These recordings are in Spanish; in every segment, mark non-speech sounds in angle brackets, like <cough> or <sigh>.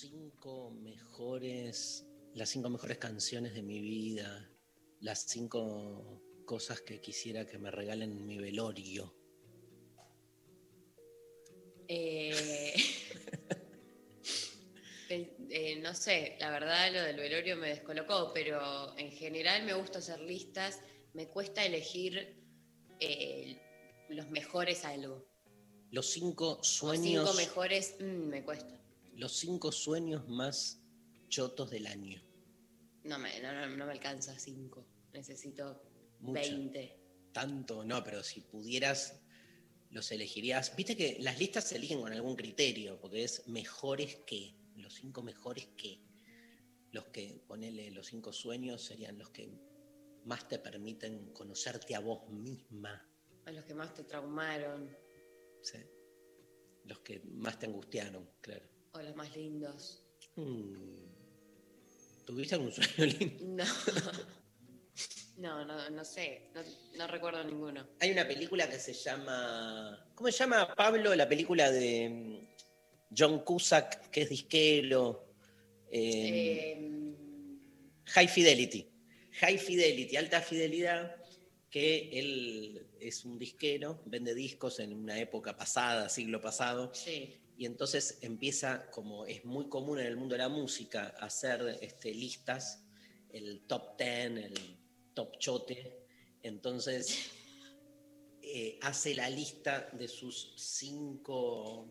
cinco mejores, las cinco mejores canciones de mi vida, las cinco cosas que quisiera que me regalen en mi velorio. Eh, <laughs> eh, no sé, la verdad lo del velorio me descolocó, pero en general me gusta hacer listas, me cuesta elegir eh, los mejores algo. Los cinco sueños, cinco mejores, mm, me cuesta. Los cinco sueños más chotos del año. No me, no, no- no me alcanza cinco, necesito Mucho. 20. Tanto, no, pero si pudieras, los elegirías. Viste que las listas se eligen con algún criterio, porque es mejores que, los cinco mejores que. Los que, ponele, los cinco sueños serían los que más te permiten conocerte a vos misma, A los que más te traumaron, ¿sí? los que más te angustiaron, claro. O los más lindos. Mm. ¿Tuviste algún sueño lindo? No. <laughs> No, no, no sé, no, no recuerdo ninguno. Hay una película que se llama. ¿Cómo se llama, Pablo? La película de mm, John Cusack, que es disquero. eh, Eh, High Fidelity. High Fidelity, alta fidelidad, que él es un disquero, vende discos en una época pasada, siglo pasado, sí, y entonces empieza, como es muy común en el mundo de la música, a hacer este, listas, el top ten, el top chote. Entonces eh, hace la lista de sus cinco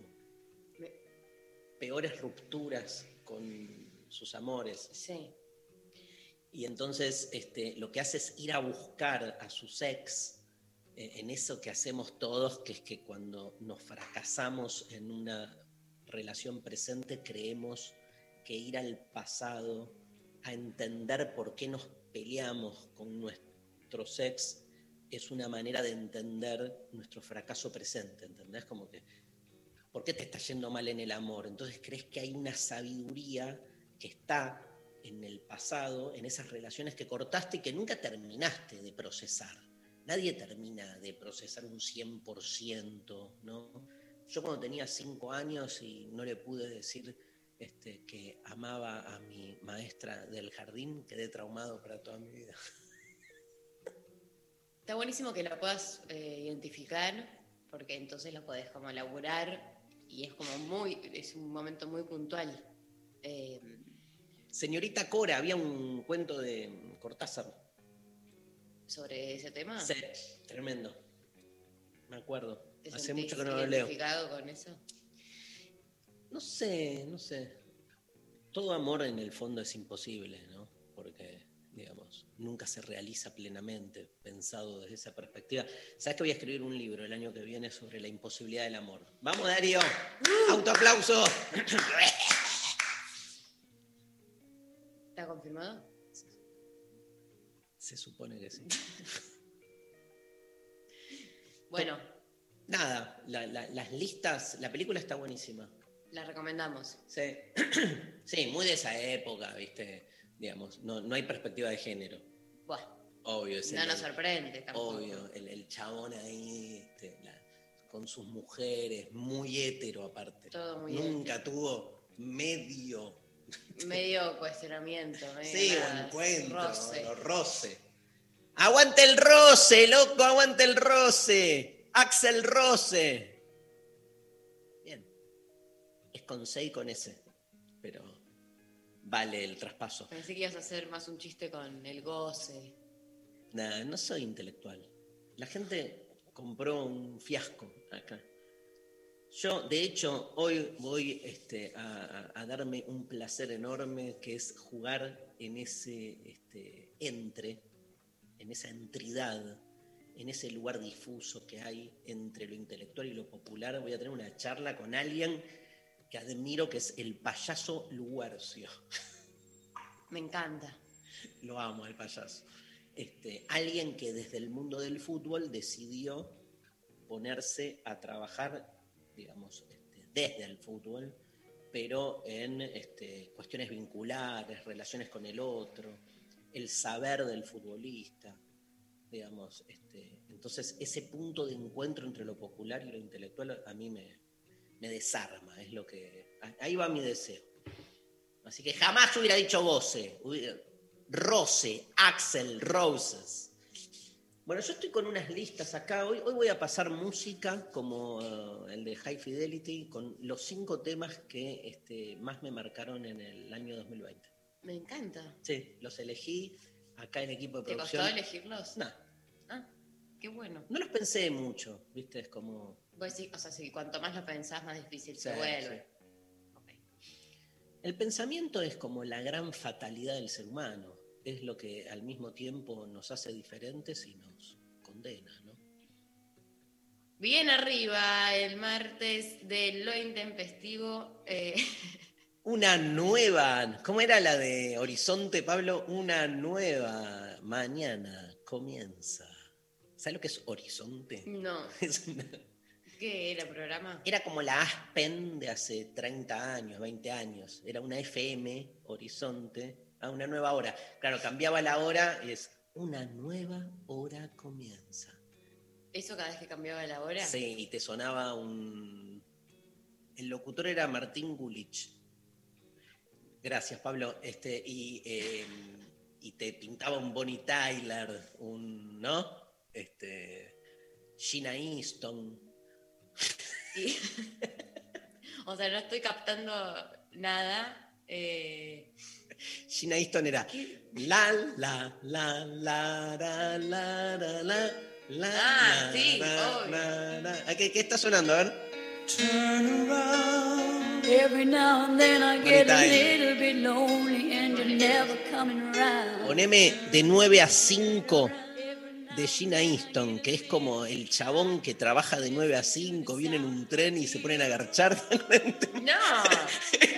peores rupturas con sus amores. sí. Y entonces este, lo que hace es ir a buscar a sus ex en eso que hacemos todos, que es que cuando nos fracasamos en una relación presente, creemos que ir al pasado a entender por qué nos peleamos con nuestros ex es una manera de entender nuestro fracaso presente, ¿entendés? Como que, ¿por qué te está yendo mal en el amor? Entonces crees que hay una sabiduría que está en el pasado, en esas relaciones que cortaste y que nunca terminaste de procesar. Nadie termina de procesar un 100%, ¿no? Yo cuando tenía cinco años y no le pude decir este, que amaba a mi maestra del jardín, quedé traumado para toda mi vida. <laughs> Está buenísimo que lo puedas eh, identificar, porque entonces lo podés como laburar y es como muy, es un momento muy puntual. Eh, Señorita Cora, había un cuento de Cortázar. Sobre ese tema. Sí, tremendo. Me acuerdo. ¿Te Hace mucho que no lo leo. identificado con eso? No sé, no sé. Todo amor en el fondo es imposible, ¿no? Porque, digamos, nunca se realiza plenamente pensado desde esa perspectiva. ¿Sabes que voy a escribir un libro el año que viene sobre la imposibilidad del amor? ¡Vamos, Darío! ¡Autoaplauso! ¿Está confirmado? Se supone que sí. <laughs> Bueno, Nada, la- la- las listas, la película está buenísima. la recomendamos. Sí. <clears throat> sí, muy de esa época, ¿viste? Digamos, no, no hay perspectiva de género. Buah, Obvio, no el- nos sorprende tampoco. Obvio, el, el chabón ahí este, la- con sus mujeres, muy hétero aparte. Todo muy Nunca tuvo medio, Medio cuestionamiento, medio sí, nada, encuentro, roce. o roce. ¡Aguante el roce, loco! ¡Aguante el roce! ¡Axel Roce! Bien. Es con C y con S, pero vale el traspaso. Pensé que ibas a hacer más un chiste con el goce. Nah, no soy intelectual. La gente compró un fiasco acá. Yo, de hecho, hoy voy este, a, darme un placer enorme que es jugar en ese este, entre, en esa entridad, en ese lugar difuso que hay entre lo intelectual y lo popular. Voy a tener una charla con alguien que admiro, que es el payaso Luguercio. <laughs> Me encanta. Lo amo al payaso. Este, alguien que desde el mundo del fútbol decidió ponerse a trabajar, digamos, este, desde el fútbol, pero en este, cuestiones vinculares, relaciones con el otro, el saber del futbolista, digamos. Este, entonces, ese punto de encuentro entre lo popular y lo intelectual a mí me, desarma, es lo que... Ahí va mi deseo. Así que jamás hubiera dicho Voce, hubiera- Rose, Axel, Roses. Bueno, yo estoy con unas listas acá. Hoy, hoy voy a pasar música como eh, el de High Fidelity con los cinco temas que este, más me marcaron en el año 2020. Me encanta. Sí, los elegí acá en equipo de ¿Te producción. costó elegirlos? No, Ah, qué bueno. no los pensé mucho, ¿viste? Es como... Vos decís, o sea, si cuanto más lo pensás, más difícil Sí, se vuelve. El pensamiento es como la gran fatalidad del ser humano. Es lo que al mismo tiempo nos hace diferentes y nos condena, ¿no? Bien arriba, el martes de lo intempestivo. eh, <laughs> Una nueva, ¿cómo era la de Horizonte, Pablo? Una nueva mañana comienza. ¿Sabes lo que es Horizonte? no, <laughs> Es una- ¿qué era programa? Era como la Aspen de hace 30 años, 20 años. Era una FM, Horizonte, a una nueva hora. Claro, cambiaba la hora y es una nueva hora comienza. ¿Eso cada vez que cambiaba la hora? Sí, y te sonaba un... El locutor era Martín Gulich. Gracias, Pablo. Este, y, eh, y te pintaba un Bonnie Tyler, un, ¿no? Este, Gina Easton. <laughs> O sea, no estoy captando nada. eh, Gina Easton era la, la, la, la, la, la, la, la. La, ah, la, sí, la, la ah, ¿Qué, ¿Qué, está sonando? A ver. Turn around. Every now and then I get a little bit lonely and you're never coming around. Poneme de 9 a 5 de Gina Easton, que es como el chabón que trabaja de 9 a 5, viene en un tren y se ponen a garchar. <laughs> No. <laughs>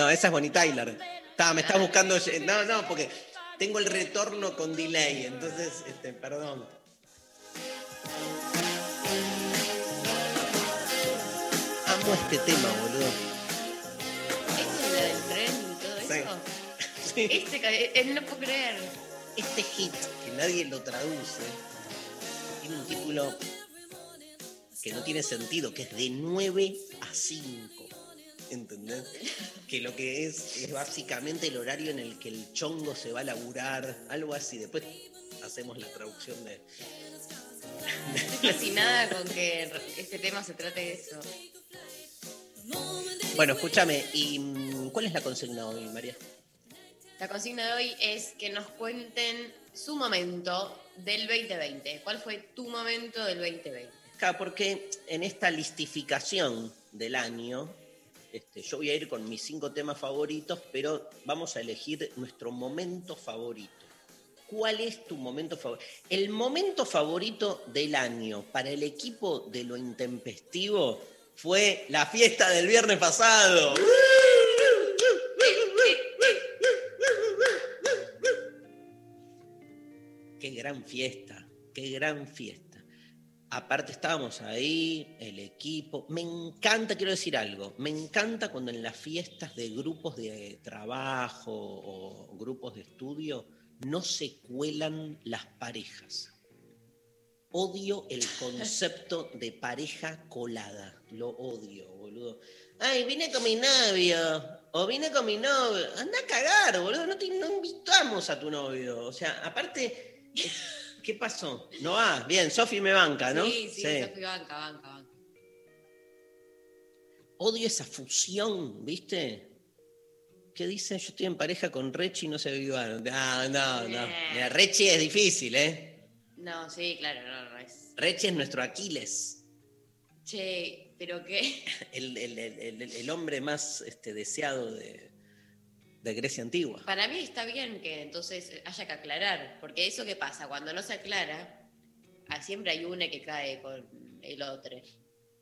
No, esa es Bonnie Tyler. Está, me estás buscando. No, no, porque tengo el retorno con delay, entonces, este, perdón. Amo este tema, boludo. ¿Esto es lo del tren y todo eso? <laughs> Sí. Este, eh, no puedo creer. Este hit, que nadie lo traduce, tiene un título que no tiene sentido, que es de 9 a 5. ¿Entendés? Que lo que es es básicamente el horario en el que el chongo se va a laburar, algo así. Después hacemos la traducción de. Estoy fascinada con que este tema se trate de eso. Bueno, escúchame, ¿y cuál es la consigna hoy, María? La consigna de hoy es que nos cuenten su momento del 2020. ¿Cuál fue tu momento del 2020? Claro, porque en esta listificación del año, este, yo voy a ir con mis cinco temas favoritos, pero vamos a elegir nuestro momento favorito. ¿Cuál es tu momento favorito? El momento favorito del año para el equipo de lo intempestivo fue la fiesta del viernes pasado. Qué gran fiesta, qué gran fiesta. Aparte estábamos ahí, el equipo. Me encanta, quiero decir algo, me encanta cuando en las fiestas de grupos de trabajo o grupos de estudio no se cuelan las parejas. Odio el concepto de pareja colada. Lo odio, boludo. Ay, vine con mi novio. O vine con mi novio. Anda a cagar, boludo. No, no invitamos a tu novio. O sea, aparte, <laughs> ¿qué pasó? No va. Bien, Sofi me banca, ¿no? Sí, sí, Sofi, banca, banca, banca. odio esa fusión, ¿viste? ¿Qué dicen? Yo estoy en pareja con Rechi y no se avivaron. No, no, no. Eh. Mira, Rechi es difícil, ¿eh? No, sí, claro, no, no es. Rechi es nuestro Aquiles. Che, pero qué. <laughs> El, el- el- el- el hombre más este, deseado de, de Grecia antigua. Para mí está bien que entonces haya que aclarar, porque eso que pasa, cuando no se aclara, ah, siempre hay una que cae con el otro.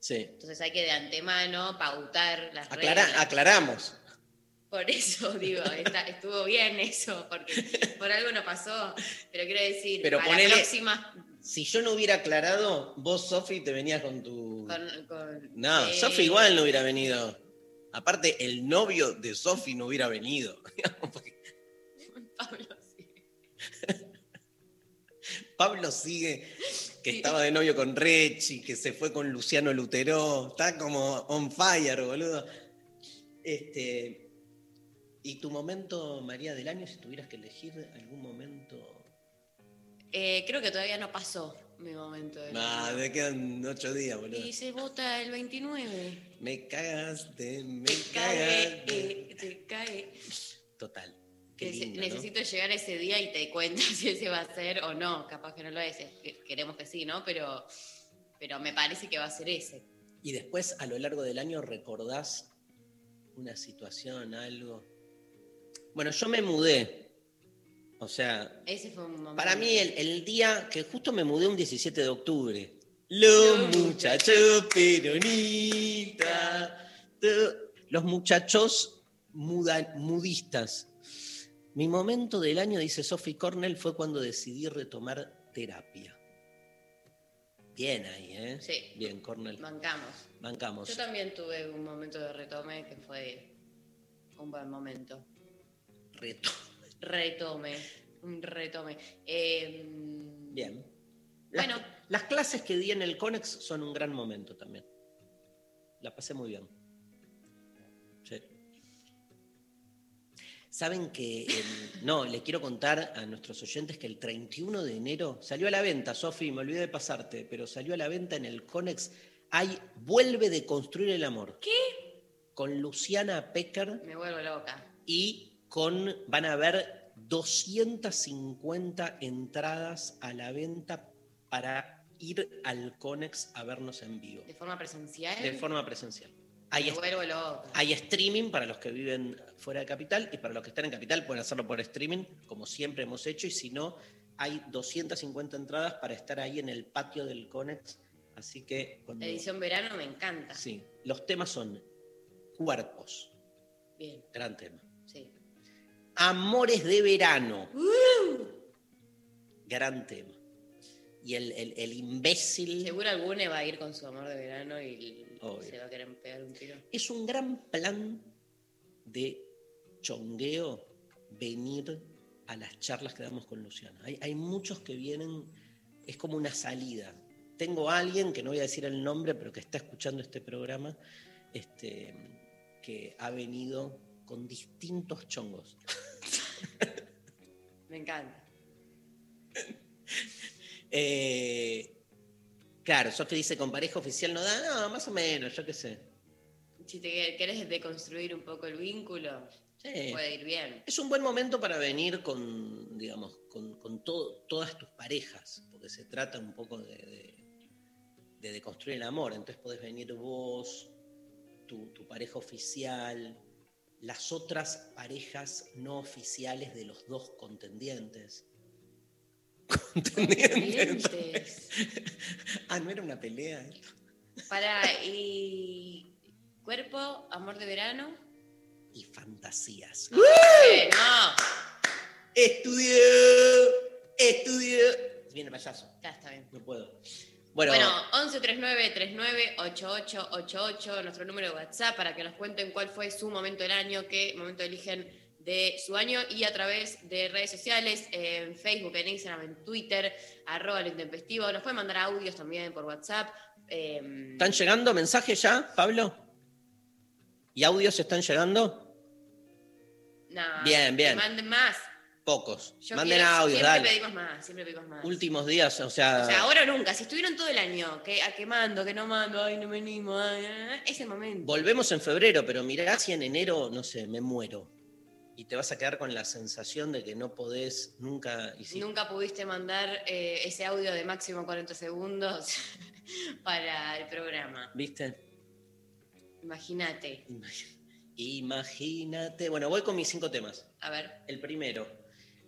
Sí. Entonces hay que de antemano pautar las Aclara- reglas. aclaramos. Por eso <laughs> digo, está- estuvo bien eso, porque por algo no pasó. Pero quiero decir, Pero para ponele- la próxima. Si yo no hubiera aclarado, vos, Sofi, te venías con tu. Con, con- No, eh, Sofi igual no hubiera venido. Aparte, el novio de Sofi no hubiera venido. <laughs> <laughs> Pablo, sí. Pablo sigue que Sí. estaba de novio con Rechi, que se fue con Luciano Lutero. Está como on fire, boludo. Este. ¿Y tu momento, María del Año, si tuvieras que elegir algún momento? Eh, creo que todavía no pasó mi momento. año. me quedan ocho días, boludo. Y se vota el 29. Me cagaste, me Te cae, cagaste. eh, te cae. Total. Necesito llegar a ese día y te cuento <laughs> si ese va a ser o no. Capaz que no lo es. es que Queremos que sí, ¿no? Pero, pero me parece que va a ser ese. Y después, a lo largo del año, recordás una situación, algo. Bueno, yo me mudé. O sea, Ese fue un momento. para mí el, el día que justo me mudé un 17 de octubre. Los muchachos peronistas. Los muchachos muda- mudistas. Mi momento del año, dice Sophie Cornell, fue cuando decidí retomar terapia. Bien ahí, ¿eh? Sí. Bien, Cornell. Bancamos. Bancamos. Yo también tuve un momento de retome que fue un buen momento. Reto. Retome. Retome. Eh, Bien. Las, Bueno. las clases que di en el Conex son un gran momento también. La pasé muy bien. Sí. Saben que, el- <laughs> no, le quiero contar a nuestros oyentes que el 31 de enero salió a la venta, Sofi, me olvidé de pasarte, pero salió a la venta en el Conex. Hay Vuelve de construir el amor. ¿Qué? Con Luciana Pecker Me vuelvo loca. y con van a haber 250 entradas a la venta para ir al Conex a vernos en vivo, De forma presencial. de forma presencial. Hay, streaming para los que viven fuera de capital y para los que están en capital pueden hacerlo por streaming, como siempre hemos hecho, y si no, hay 250 entradas para estar ahí en el patio del Conex. Así que cuando... Edición verano me encanta. Sí, los temas son cuerpos, Bien, gran tema. Amores de verano. Gran tema. Y el, el- el imbécil Seguro alguno va a ir con su amor de verano y Obvio. se va a querer pegar un tiro. es un gran plan de chongueo venir a las charlas que damos con Luciana. Hay, hay muchos que vienen, es como una salida. Tengo a alguien, que no voy a decir el nombre, pero que está escuchando este programa, este, que ha venido con distintos chongos. <laughs> Me encanta. Eh, claro, Sofi dice, con pareja oficial no da, no, más o menos, yo qué sé. Si te querés deconstruir un poco el vínculo, Sí. puede ir bien. Es un buen momento para venir con, digamos, con, con todo- todas tus parejas, porque se trata un poco de, de, de deconstruir el amor. Entonces podés venir vos, tu, tu pareja oficial, las otras parejas no oficiales de los dos contendientes. Contendientes. Dientes. <laughs> ah, no era una pelea esto. Para, y cuerpo, amor de verano. Y fantasías. Eh, no, Estudió, estudió. Viene payaso. ya está bien. No puedo. Bueno, Bueno, 1139-398888, nuestro número de WhatsApp, para que nos cuenten cuál fue su momento del año, qué momento eligen de su año y a través de redes sociales, en Facebook, en Instagram, en Twitter, arroba lo intempestivo. Nos pueden mandar audios también por WhatsApp. eh, ¿están llegando mensajes ya, Pablo? ¿Y audios están llegando? nah, Bien, bien. que manden más. Pocos. Yo Manden quiero- audios, siempre dale. pedimos más, siempre pedimos más. Últimos días, o sea, O sea, ahora o nunca. Si estuvieron todo el año que, a que mando, que no mando, ay, no me animo, ay, es el momento. volvemos en febrero, pero mirá si en enero, no sé, me muero. Y te vas a quedar con la sensación de que no podés nunca. Nunca pudiste mandar eh, ese audio de máximo 40 segundos <laughs> para el programa. ¿Viste? Imagínate. Imagínate. Bueno, voy con mis cinco temas. A ver, El primero.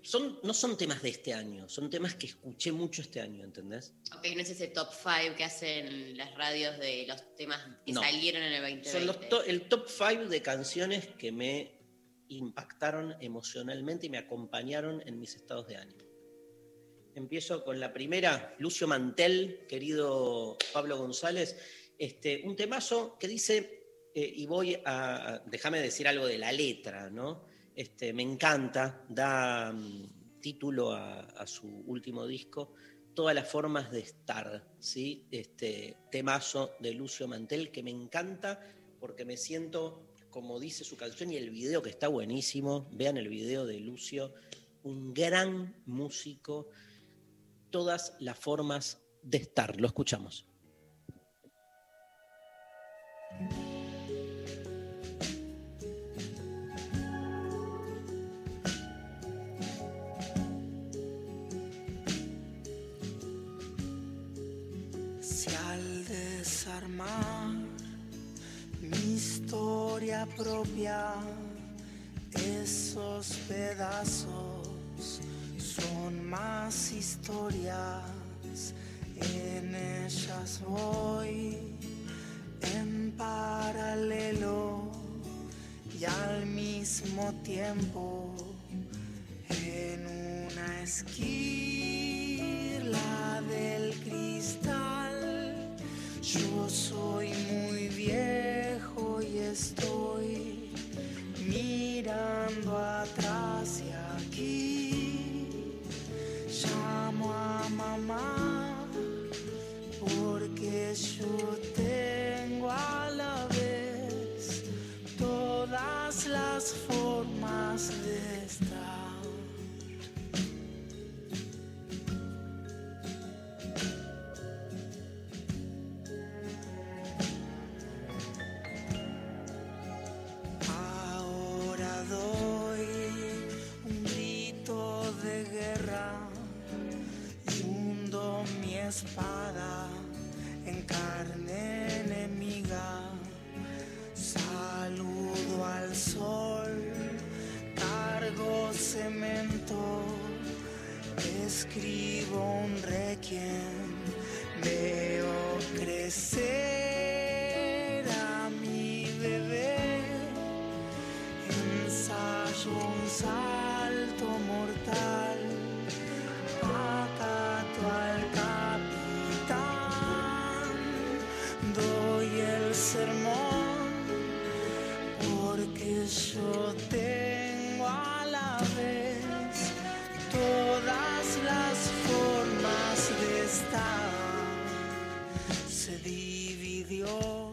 Son, no son temas de este año, son temas que escuché mucho este año, ¿entendés? ok, no es ese top 5 que hacen las radios de los temas que No. salieron en el 2020. Son los to- el top 5 de canciones que me impactaron emocionalmente y me acompañaron en mis estados de ánimo. Empiezo con la primera, Lucio Mantel, querido Pablo González, este, un temazo que dice, eh, y voy a, a- déjame decir algo de la letra, ¿no? Este, me encanta, da mm, título a, su último disco, Todas las formas de estar, ¿sí? Este temazo de Lucio Mantel que me encanta porque me siento, como dice su canción y el video que está buenísimo, vean el video de Lucio, un gran músico, todas las formas de estar, lo escuchamos. Desarmar mi historia propia, esos pedazos son más historias, en ellas voy en paralelo y al mismo tiempo en una esquina del cristal. Yo soy muy viejo y estoy mirando atrás y aquí. Llamo a mamá porque yo tengo a la vez todas las formas de estar. Cemento, escribo un requiem, veo crecer a mi bebé ensayo un salto mortal, acato al capitán, doy el sermón, porque yo tengo Se dividió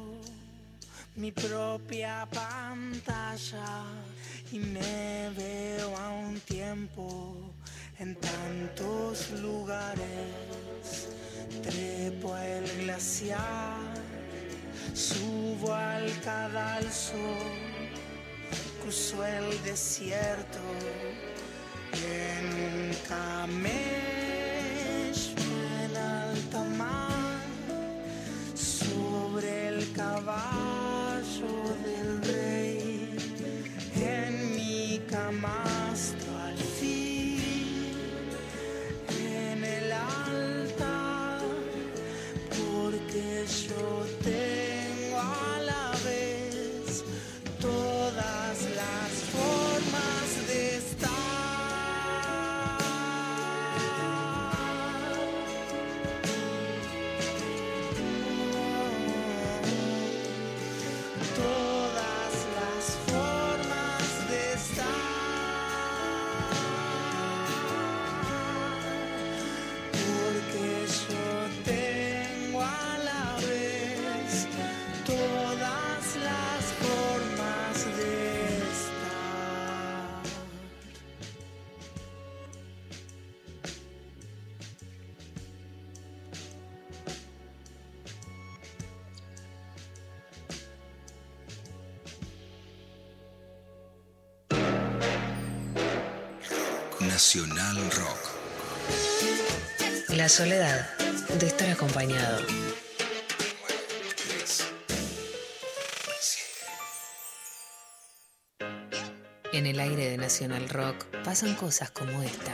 mi propia pantalla y me veo a un tiempo en tantos lugares. Trepo el glaciar, subo al cadalso, cruzo el desierto y en un soledad de estar acompañado. En el aire de Nacional Rock pasan cosas como esta.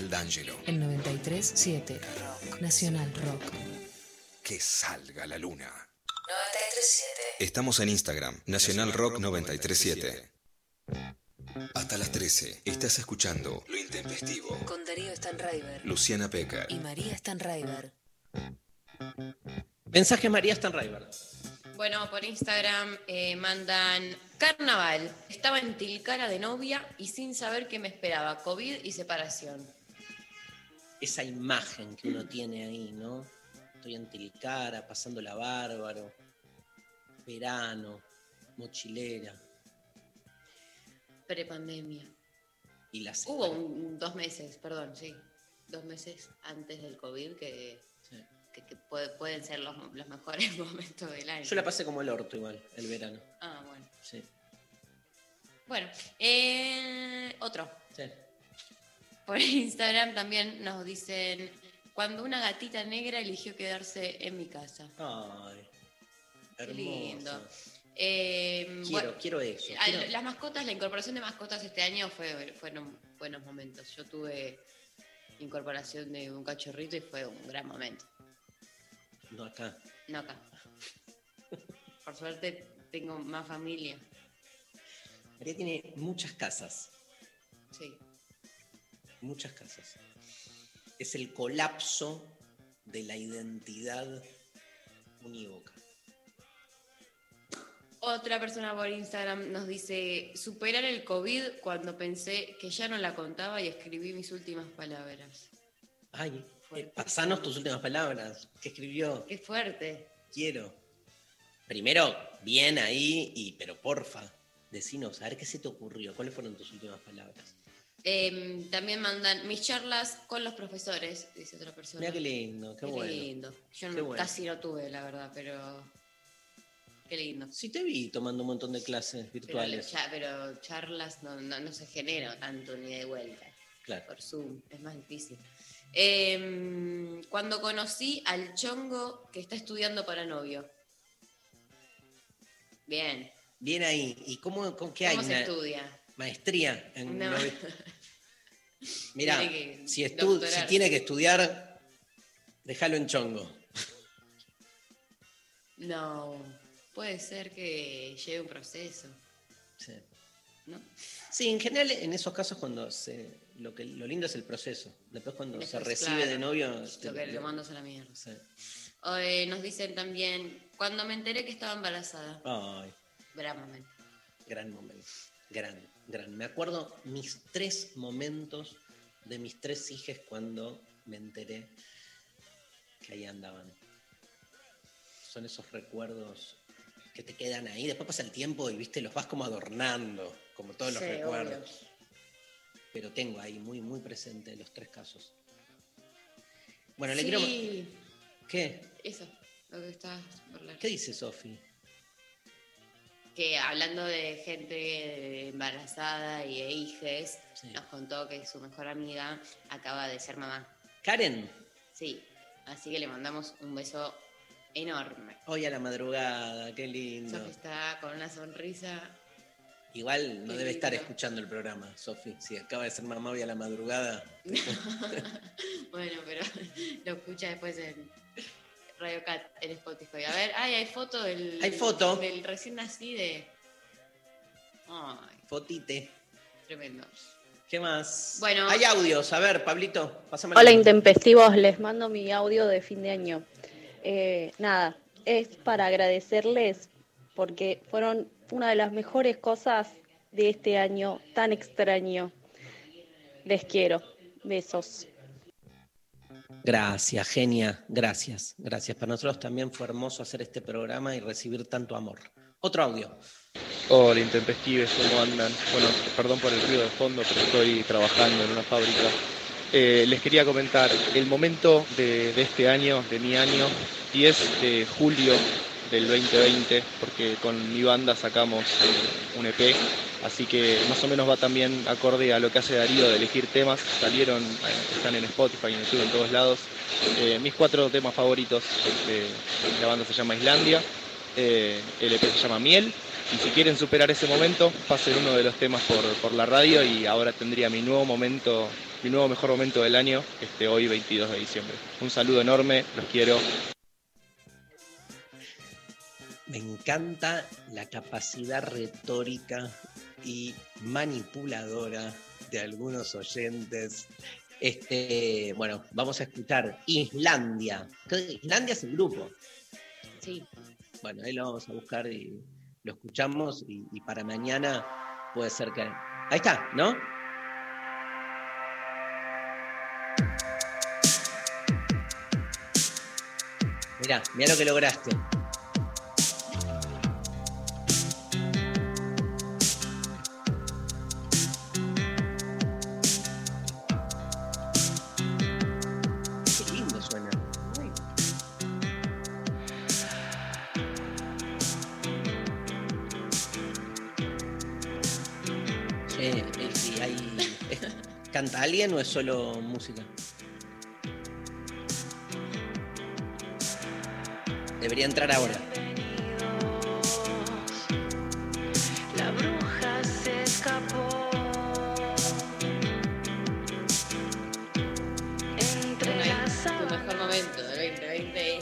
D'Angelo. En 93.7 Rock. Nacional Rock. Que salga la luna. 93.7. Estamos en Instagram, Nacional Rock 937. Hasta las 13, estás escuchando Lo Intempestivo. Con Darío Stanraiver Luciana Peca. y María Stanraiver. Mensaje María Stanraiver. Bueno, por Instagram eh, mandan carnaval. Estaba en Tilcara de novia y sin saber qué me esperaba, COVID y separación. Esa imagen que uno tiene ahí, ¿no? Estoy en Tilcara, pasándola bárbaro. Verano, mochilera. Prepandemia. Y la Hubo un- dos meses, perdón, sí. Dos meses antes del COVID que, Sí. que- que puede- pueden ser los, los mejores <laughs> momentos del año. Yo la pasé como el orto igual, el verano. Ah, bueno. Sí. Bueno, eh, otro. sí. Por Instagram también nos dicen, cuando una gatita negra eligió quedarse en mi casa. Ay. Hermoso. lindo. Eh, Quiero, bueno, quiero eso. quiero- Las mascotas, la incorporación de mascotas este año fue, fueron buenos momentos. Yo tuve incorporación de un cachorrito y fue un gran momento. No acá. No acá. <laughs> Por suerte tengo más familia. María tiene muchas casas. Sí. Muchas casas. Es el colapso de la identidad unívoca. Otra persona por Instagram nos dice, superar el COVID cuando pensé que ya no la contaba y escribí mis últimas palabras. Ay, eh, pasanos tus últimas palabras. ¿Qué escribió? Qué fuerte. Quiero. Primero, bien ahí, y pero porfa, decinos, a ver qué se te ocurrió. ¿Cuáles fueron tus últimas palabras? Eh, también mandan mis charlas con los profesores, dice otra persona. Mira qué lindo, qué, Qué bueno. lindo. Yo Qué no- bueno. casi no tuve, la verdad, pero qué lindo. Sí te vi tomando un montón de clases virtuales. pero charlas no, no, no se genera tanto ni de vuelta. Claro. Por Zoom, es más difícil. Eh, cuando conocí al chongo que está estudiando para novio. Bien. Bien ahí. ¿Y cómo, con qué hay? ¿Cómo se Una estudia? Maestría en No. <laughs> Tiene que si, tiene que estudiar, déjalo en chongo. No, puede ser que lleve un proceso, Sí. ¿no? Sí, en general en esos casos cuando se, lo que lo lindo es el proceso. Después cuando se recibe claro, de novio, Lo que lo mandas a la mierda. sí. Eh, nos dicen también, cuando me enteré que estaba embarazada. Ay, Gran momento. gran momento. Gran, gran. Me acuerdo mis tres momentos de mis tres hijas cuando me enteré que ahí andaban. Son esos recuerdos que te quedan ahí. Después pasa el tiempo y viste, los vas como adornando, como todos los recuerdos. obvio. Pero tengo ahí muy, muy presente los tres casos. Bueno, le quiero. Sí, ¿Qué? eso, lo que estabas por hablar. ¿Qué dice Sofi? Que hablando de gente embarazada y de hijes, Sí. nos contó que su mejor amiga acaba de ser mamá. Karen, Sí, así que le mandamos un beso enorme. hoy a la madrugada, qué lindo. Sofi está con una sonrisa. Igual no Qué debe estar escuchando el programa, Sofi. Si acaba de ser mamá hoy a la madrugada. <laughs> bueno, pero <laughs> lo escucha después en Radio Cat en Spotify. A ver, ay, hay foto del. Hay foto. Del recién nací de. Ay, Fotite. tremendo. ¿Qué más? Bueno. Hay audios. A ver, Pablito, pásame Hola intempestivos, les mando mi audio de fin de año. Eh, nada, es para agradecerles porque fueron una de las mejores cosas de este año tan extraño. Les quiero. Besos. Gracias, genia, gracias, gracias. Para nosotros también fue hermoso hacer este programa y recibir tanto amor. Otro audio. Hola, intempestives, ¿cómo andan? Bueno, perdón por el ruido de fondo, pero estoy trabajando en una fábrica. Eh, les quería comentar, el momento de, este año, de mi año, 10 de julio del 2020, porque con mi banda sacamos eh, un EP, así que más o menos va también acorde a lo que hace Darío de elegir temas. Salieron, eh, están en Spotify, en YouTube, en todos lados. Eh, mis cuatro temas favoritos de la banda se llama Islandia, eh, el EP se llama Miel, y si quieren superar ese momento, pasen uno de los temas por, por la radio y ahora tendría mi nuevo momento, mi nuevo mejor momento del año, este hoy 22 de diciembre. Un saludo enorme, los quiero. Me encanta la capacidad retórica y manipuladora de algunos oyentes. Este, bueno, vamos a escuchar Islandia. ¿Qué- Islandia es el grupo. Sí. Bueno, ahí lo vamos a buscar y lo escuchamos y, y para mañana puede ser que... Ahí está, ¿no? Mirá, mirá lo que lograste. ¿Canta alguien o es solo música? Debería entrar ahora. La bruja se escapó entre las Tu mejor momento del 2020 este.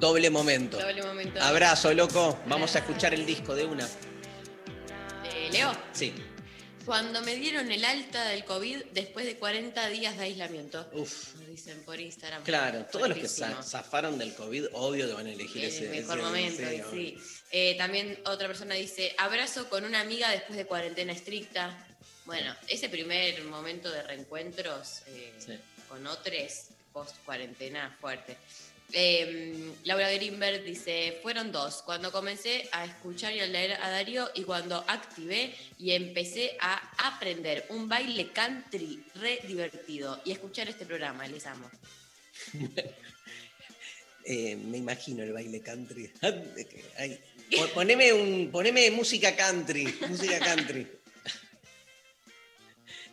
Doble momento. Doble momento. Abrazo, loco. Vamos a escuchar el disco de una. Eh, Leo, Sí. Cuando me dieron el alta del COVID después de 40 días de aislamiento. Uf. Nos dicen por Instagram. Claro, todos los que zafaron del COVID, obvio que van a elegir El ese. mejor ese- momento, obvio. sí. Eh, también otra persona dice, abrazo con una amiga después de cuarentena estricta. Bueno, ese primer momento de reencuentros eh, Sí. con otros post cuarentena fuerte. Eh, Laura Greenberg dice, fueron dos, cuando comencé a escuchar y a leer a Darío y cuando activé y empecé a aprender un baile country re divertido y escuchar este programa, les amo. <laughs> Eh, me imagino el baile country. <laughs> Ay, po- poneme, un, poneme música country, música country. <laughs>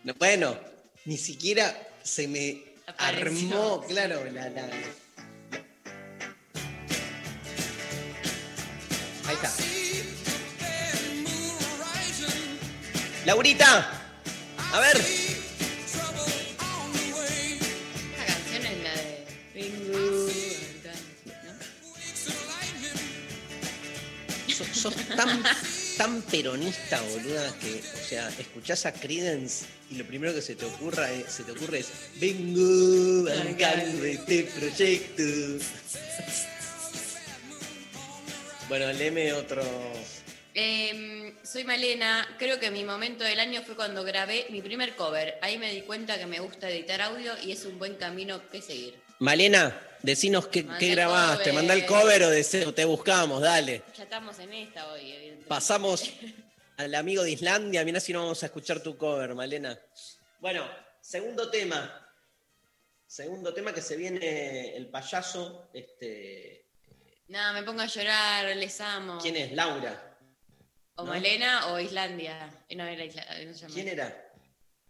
No, bueno, ni siquiera se me Apareció. armó, claro, la, la- Laurita, a ver. Esta canción es la de Ringo, ¿no? Sos, sos tan, tan peronista, boluda, que, o sea, escuchás a Credence y lo primero que se te ocurra es, se te ocurre es vengo bancando este proyecto. Bueno, léeme otro. Eh, soy Malena, creo que mi momento del año fue cuando grabé mi primer cover. Ahí me di cuenta que me gusta editar audio y es un buen camino que seguir. Malena, decinos qué, qué grabaste, cover. mandá el cover o de- te buscamos, dale. Ya estamos en esta hoy, evidentemente. Pasamos <laughs> al amigo de Islandia, mira si no vamos a escuchar tu cover, Malena. Bueno, segundo tema. Segundo tema que se viene el payaso. Este, No, me pongo a llorar, les amo. ¿Quién es? Laura. O no? Malena o Islandia. Eh, No, era Isla- eh, no. ¿Quién era?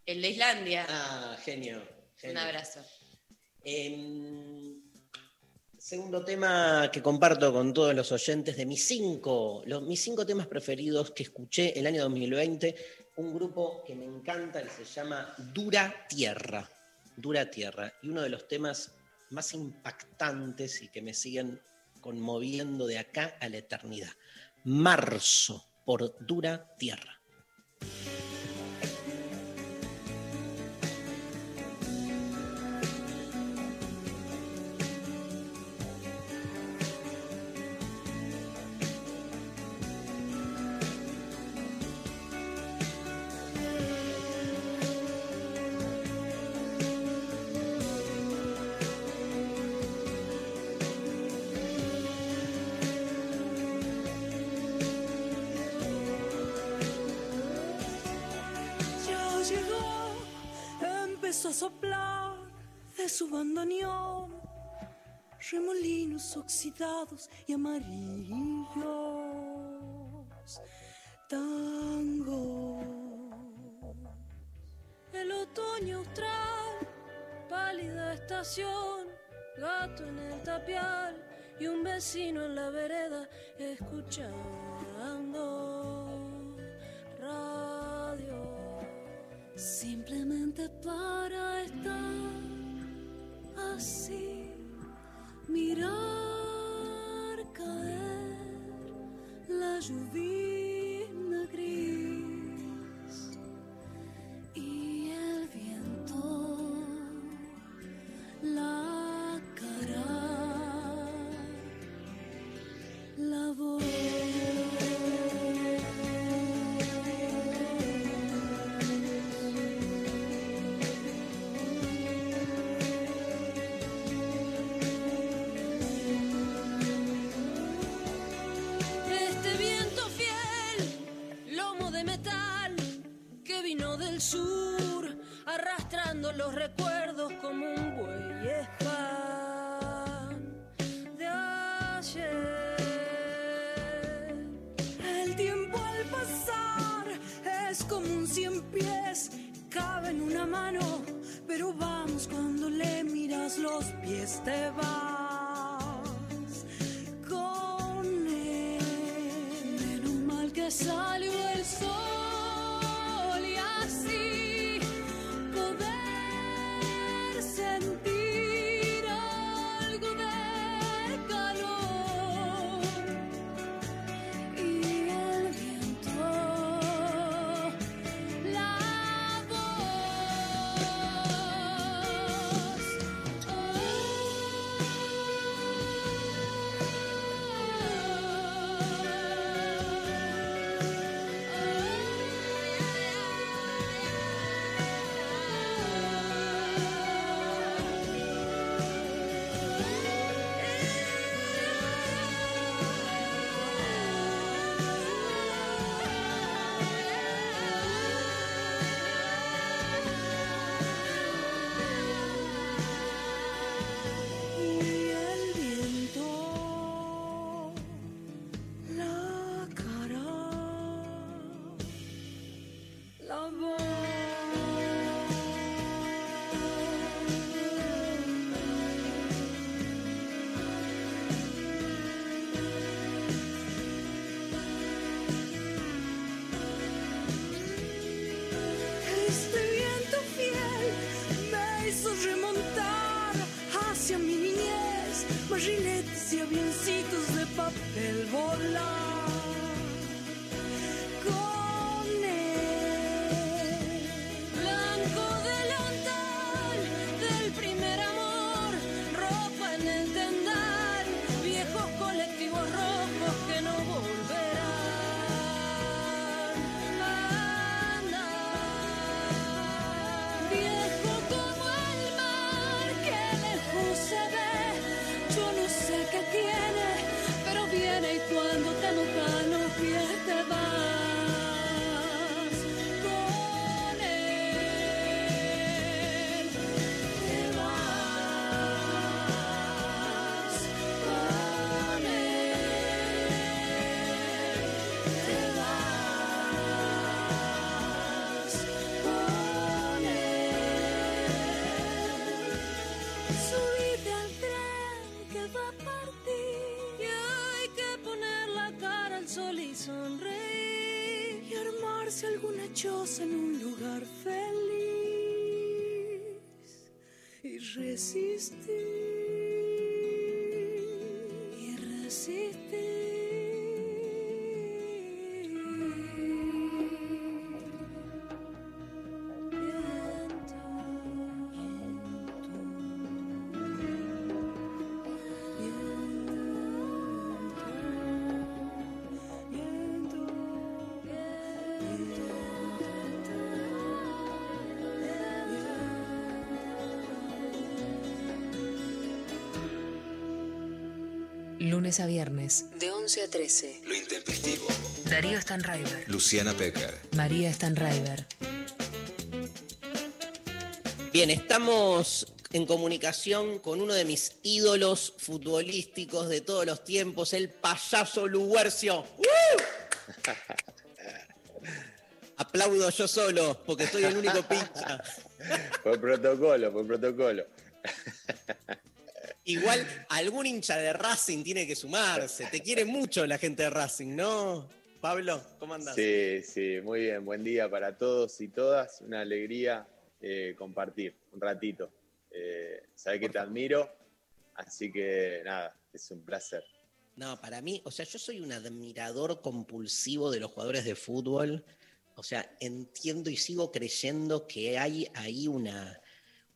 El de Islandia. Ah, genio. genio. Un abrazo. Em, segundo tema que comparto con todos los oyentes de mis cinco, los, mis cinco temas preferidos que escuché el año 2020, un grupo que me encanta que se llama Dura Tierra. Dura Tierra. Y uno de los temas más impactantes y que me siguen conmoviendo de acá a la eternidad. Marzo por Dura Tierra. oxidados y amarillos. Tango. El otoño austral, pálida estación, gato en el tapial y un vecino en la vereda escuchando radio. Simplemente para estar así. mirar caer la lluvia. lunes a viernes, de 11 a 13. Lo intempestivo. Darío Stanraiver. Luciana Pecker. María Stanraiver. Bien, estamos en comunicación con uno de mis ídolos futbolísticos de todos los tiempos, el payaso Luguercio. ¡Uh! <laughs> Aplaudo yo solo, porque soy el único <laughs> pincha. por protocolo, por protocolo. Igual algún hincha de Racing tiene que sumarse. Te quiere mucho la gente de Racing, ¿no? Pablo, ¿cómo andás? Sí, sí, muy bien. Buen día para todos y todas. Una alegría eh, compartir un ratito. Eh, Sabes que te admiro, así que nada, es un placer. No, para mí, o sea, yo soy un admirador compulsivo de los jugadores de fútbol. O sea, entiendo y sigo creyendo que hay ahí una,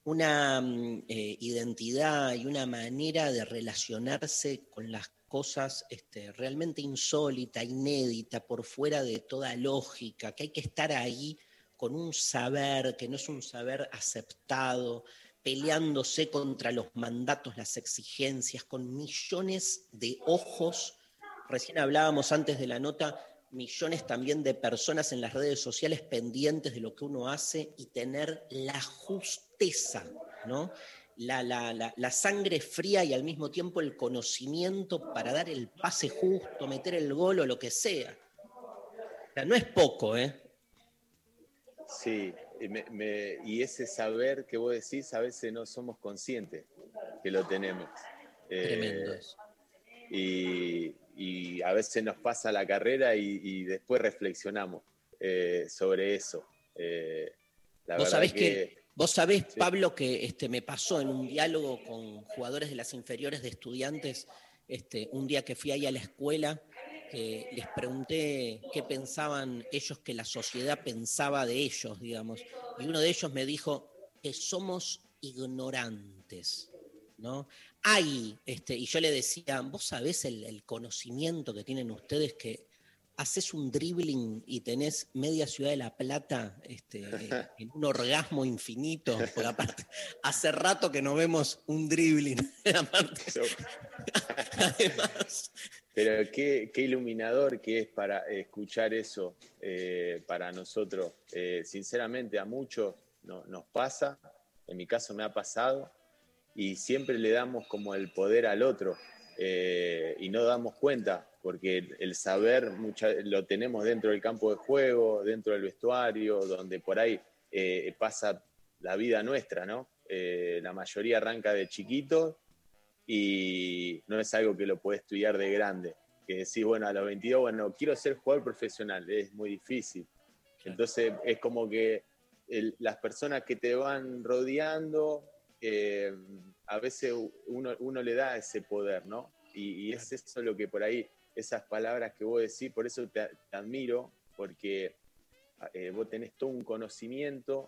una mm, eh, identidad y una manera de relacionarse con las cosas este, realmente insólita, inédita, por fuera de toda lógica, que hay que estar ahí con un saber que no es un saber aceptado, peleándose contra los mandatos, las exigencias, con millones de ojos. Recién hablábamos antes de la nota, millones también de personas en las redes sociales pendientes de lo que uno hace y tener la justeza, ¿no? La, la, la, la, sangre fría y al mismo tiempo el conocimiento para dar el pase justo, meter el gol o lo que sea. O sea, no es poco, ¿eh? Sí, y, me, me, y ese saber que vos decís, a veces no somos conscientes que lo tenemos. Tremendo Eh, y, y, a veces nos pasa la carrera y, y después reflexionamos eh, sobre eso. Eh, la vos sabés que, que vos sabés, Pablo, que este, me pasó en un diálogo con jugadores de las inferiores de estudiantes, este, un día que fui ahí a la escuela, que les pregunté qué pensaban ellos que la sociedad pensaba de ellos, digamos. Y uno de ellos me dijo que somos ignorantes, ¿no? Hay, este, y yo le decía, vos sabés el, el conocimiento que tienen ustedes que haces un dribbling y tenés media ciudad de La Plata este, <laughs> en un orgasmo infinito, porque aparte, hace rato que no vemos un dribbling. <laughs> <laughs> Además, Pero qué, qué iluminador que es para escuchar eso eh, para nosotros. Eh, sinceramente, a muchos no, nos pasa, en mi caso me ha pasado, y siempre le damos como el poder al otro eh, y no damos cuenta, porque el, el saber mucha, lo tenemos dentro del campo de juego, dentro del vestuario, donde por ahí eh, pasa la vida nuestra, ¿no? Eh, la mayoría arranca de chiquito y no es algo que lo puedes estudiar de grande. Que decís, bueno, a los 22, bueno, quiero ser jugador profesional, es muy difícil. Entonces es como que el, las personas que te van rodeando, eh, a veces uno, uno, le da ese poder, ¿no? Y, y, es eso lo que por ahí, esas palabras que vos decís, por eso te, te admiro, porque eh, vos tenés todo un conocimiento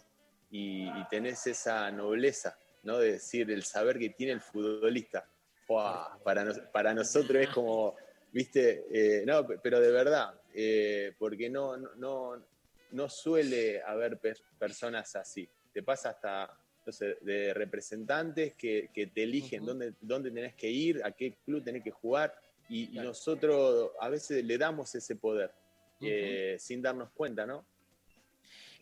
y, y, tenés esa nobleza, ¿no? De decir, el saber que tiene el futbolista. ¡Wow! Para, nos, para nosotros es como, viste, eh, no, pero de verdad, eh, porque no, no, no suele haber per personas así. Te pasa hasta de representantes que, que te eligen uh -huh. dónde, dónde tenés que ir, a qué club tenés que jugar, y, claro. y nosotros a veces le damos ese poder uh -huh. eh, sin darnos cuenta, ¿no?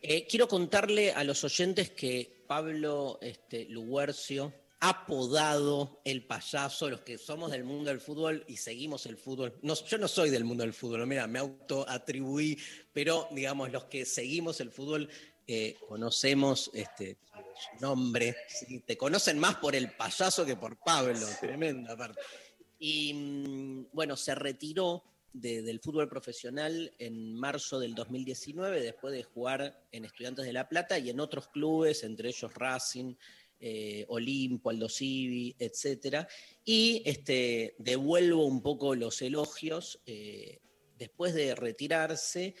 Eh, quiero contarle a los oyentes que Pablo este, Luguercio, apodado el payaso, los que somos del mundo del fútbol y seguimos el fútbol. No, yo no soy del mundo del fútbol, mira, me autoatribuí, pero digamos, los que seguimos el fútbol eh, conocemos este, su nombre, ¿sí? te conocen más por el payaso que por Pablo, sí. tremenda aparte. Y mm, bueno, se retiró de, del fútbol profesional en marzo del 2019, después de jugar en Estudiantes de La Plata y en otros clubes, entre ellos Racing, eh, Olimpo, Aldo Civi, etc. Y este, devuelvo un poco los elogios. Eh, después de retirarse,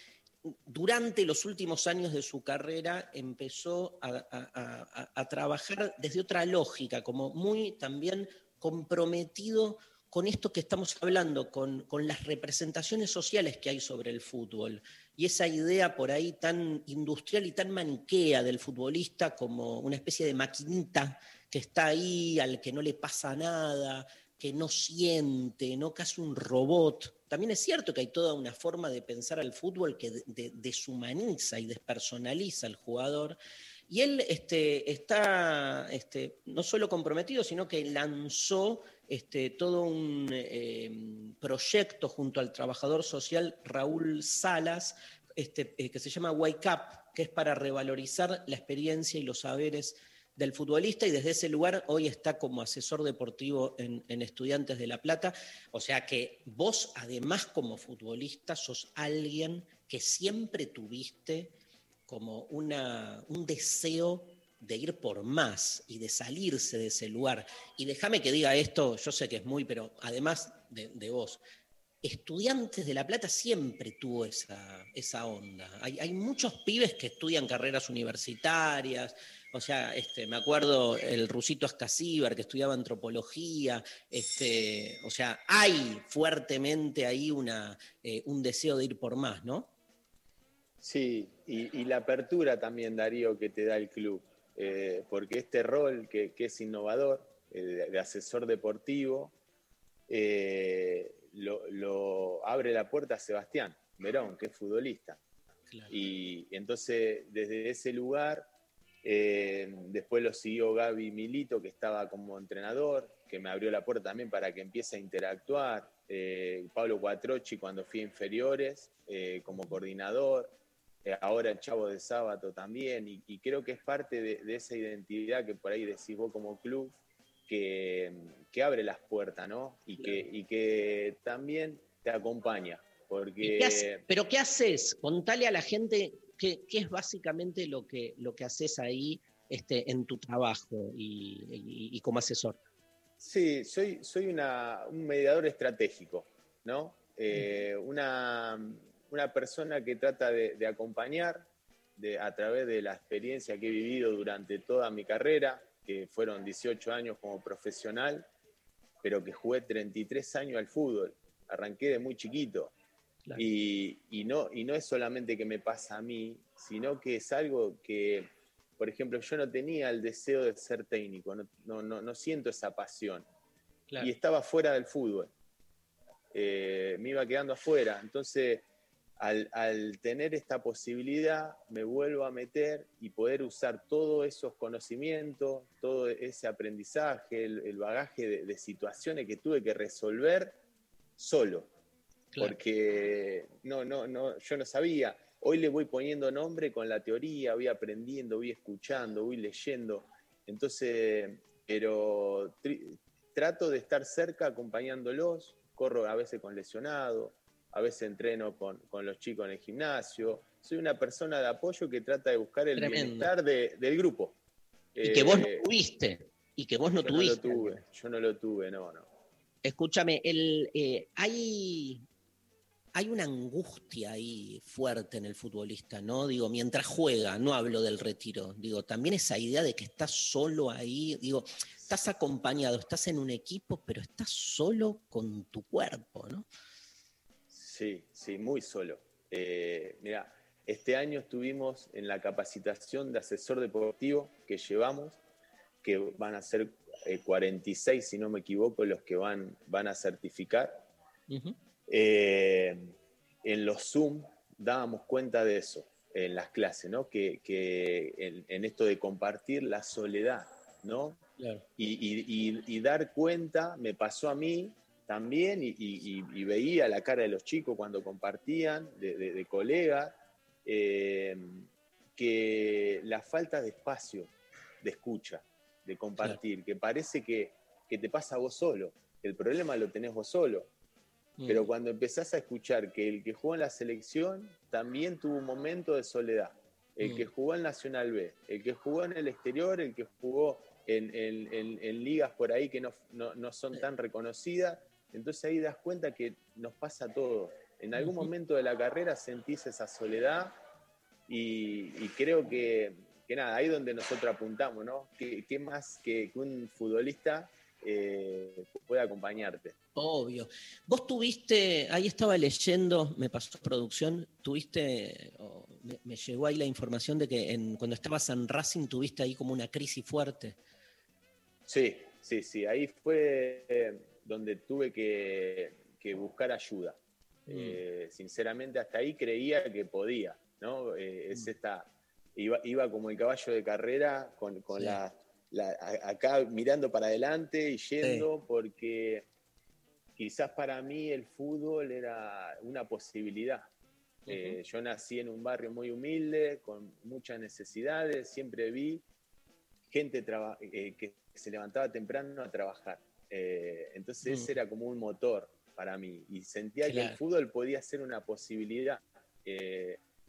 durante los últimos años de su carrera empezó a, trabajar desde otra lógica, como muy también comprometido con esto que estamos hablando, con, con, las representaciones sociales que hay sobre el fútbol. Y esa idea por ahí tan industrial y tan maniquea del futbolista como una especie de maquinita que está ahí, al que no le pasa nada, que no siente, ¿no? casi un robot. También es cierto que hay toda una forma de pensar al fútbol que de, de, deshumaniza y despersonaliza al jugador. Y él este, está este, no solo comprometido, sino que lanzó este, todo un eh, proyecto junto al trabajador social Raúl Salas, eh, que se llama Wake Up, que es para revalorizar la experiencia y los saberes del futbolista y desde ese lugar hoy está como asesor deportivo en, Estudiantes de La Plata. O sea que vos además como futbolista sos alguien que siempre tuviste como una, un deseo de ir por más y de salirse de ese lugar. Y déjame que diga esto, yo sé que es muy, pero además de, vos, Estudiantes de La Plata siempre tuvo esa, esa onda. Hay, hay, muchos pibes que estudian carreras universitarias, o sea, este, me acuerdo el rusito Ascasíbar que estudiaba antropología. Este, o sea, hay fuertemente ahí una, eh, un deseo de ir por más, ¿no? Sí, y, la apertura también, Darío, que te da el club. Eh, porque este rol que, es innovador, eh, de, asesor deportivo, lo, abre la puerta a Sebastián Verón, que es futbolista. Y entonces, desde ese lugar eh, después lo siguió Gaby Milito, que estaba como entrenador, que me abrió la puerta también para que empiece a interactuar. Eh, Pablo Cuatrochi cuando fui a inferiores, eh, como coordinador. ahora el Chavo de Sábato también. Y, creo que es parte de, esa identidad que por ahí decís vos como club, que, abre las puertas, ¿no? Y, que, y que también te acompaña. Porque... ¿Pero qué haces? Contale a la gente ¿qué, es básicamente lo que, lo que haces ahí este, en tu trabajo y, como asesor? Sí, soy, soy un mediador estratégico, ¿no? Eh, una, persona que trata de, acompañar a través de la experiencia que he vivido durante toda mi carrera, que fueron 18 años como profesional, pero que jugué 33 años al fútbol. Arranqué de muy chiquito. Y, no, y no es solamente que me pasa a mí, sino que es algo que, por ejemplo, yo no tenía el deseo de ser técnico, no, no, siento esa pasión. Y estaba fuera del fútbol. Eh, me iba quedando afuera. Entonces, al, tener esta posibilidad, me vuelvo a meter y poder usar todos esos conocimientos, todo ese aprendizaje, el, bagaje de, de situaciones que tuve que resolver solo porque no, no, no, yo no sabía. Hoy le voy poniendo nombre con la teoría, voy aprendiendo, voy escuchando, voy leyendo. Entonces, pero trato de estar cerca acompañándolos, corro a veces con lesionado, a veces entreno con, los chicos en el gimnasio. Soy una persona de apoyo que trata de buscar el bienestar del grupo. Y que vos no eh, tuviste. Y que vos no tuviste. No lo tuve, yo no lo tuve, no, no. Escúchame, el, eh, hay hay una angustia ahí fuerte en el futbolista, ¿no? Digo, mientras juega, no hablo del retiro, digo, también esa idea de que estás solo ahí, digo, estás acompañado, estás en un equipo, pero estás solo con tu cuerpo, ¿no? Sí, sí, muy solo. Eh, mira, este año estuvimos en la capacitación de asesor deportivo que llevamos, que van a ser 46, eh, si no me equivoco, los que van, van a certificar. Eh, en los Zoom dábamos cuenta de eso en las clases, ¿no? Que, en, esto de compartir la soledad, ¿no? Y, dar cuenta, me pasó a mí también, y, veía la cara de los chicos cuando compartían, de, colegas, eh, que la falta de espacio, de escucha, de compartir, que parece que, que te pasa a vos solo, que el problema lo tenés vos solo pero mm. cuando empezás a escuchar que el que jugó en la selección también tuvo un momento de soledad, el que mm. jugó en Nacional B, el que jugó en el exterior, el que jugó en, ligas por ahí que no, son tan reconocidas, entonces ahí das cuenta que nos pasa todo. En algún momento de la carrera sentís esa soledad y, creo que, nada, ahí donde nosotros apuntamos, ¿no? ¿Qué, más que, que un futbolista eh, puede acompañarte? Obvio. Vos tuviste, ahí estaba leyendo, me pasó producción, tuviste, me, llegó ahí la información de que en, cuando estabas en Racing tuviste ahí como una crisis fuerte. Sí, sí, sí, ahí fue eh, donde tuve que, buscar ayuda. Mm. Eh, sinceramente, hasta ahí creía que podía, ¿no? Eh, es mm. esta, iba, iba como el caballo de carrera con, con la, la- a- acá mirando para adelante y yendo porque quizás para mí el fútbol era una posibilidad. Eh, yo nací en un barrio muy humilde, con muchas necesidades, siempre vi gente eh, que se levantaba temprano a trabajar. Eh, entonces Mm. ese era como un motor para mí y sentía que el fútbol podía ser una posibilidad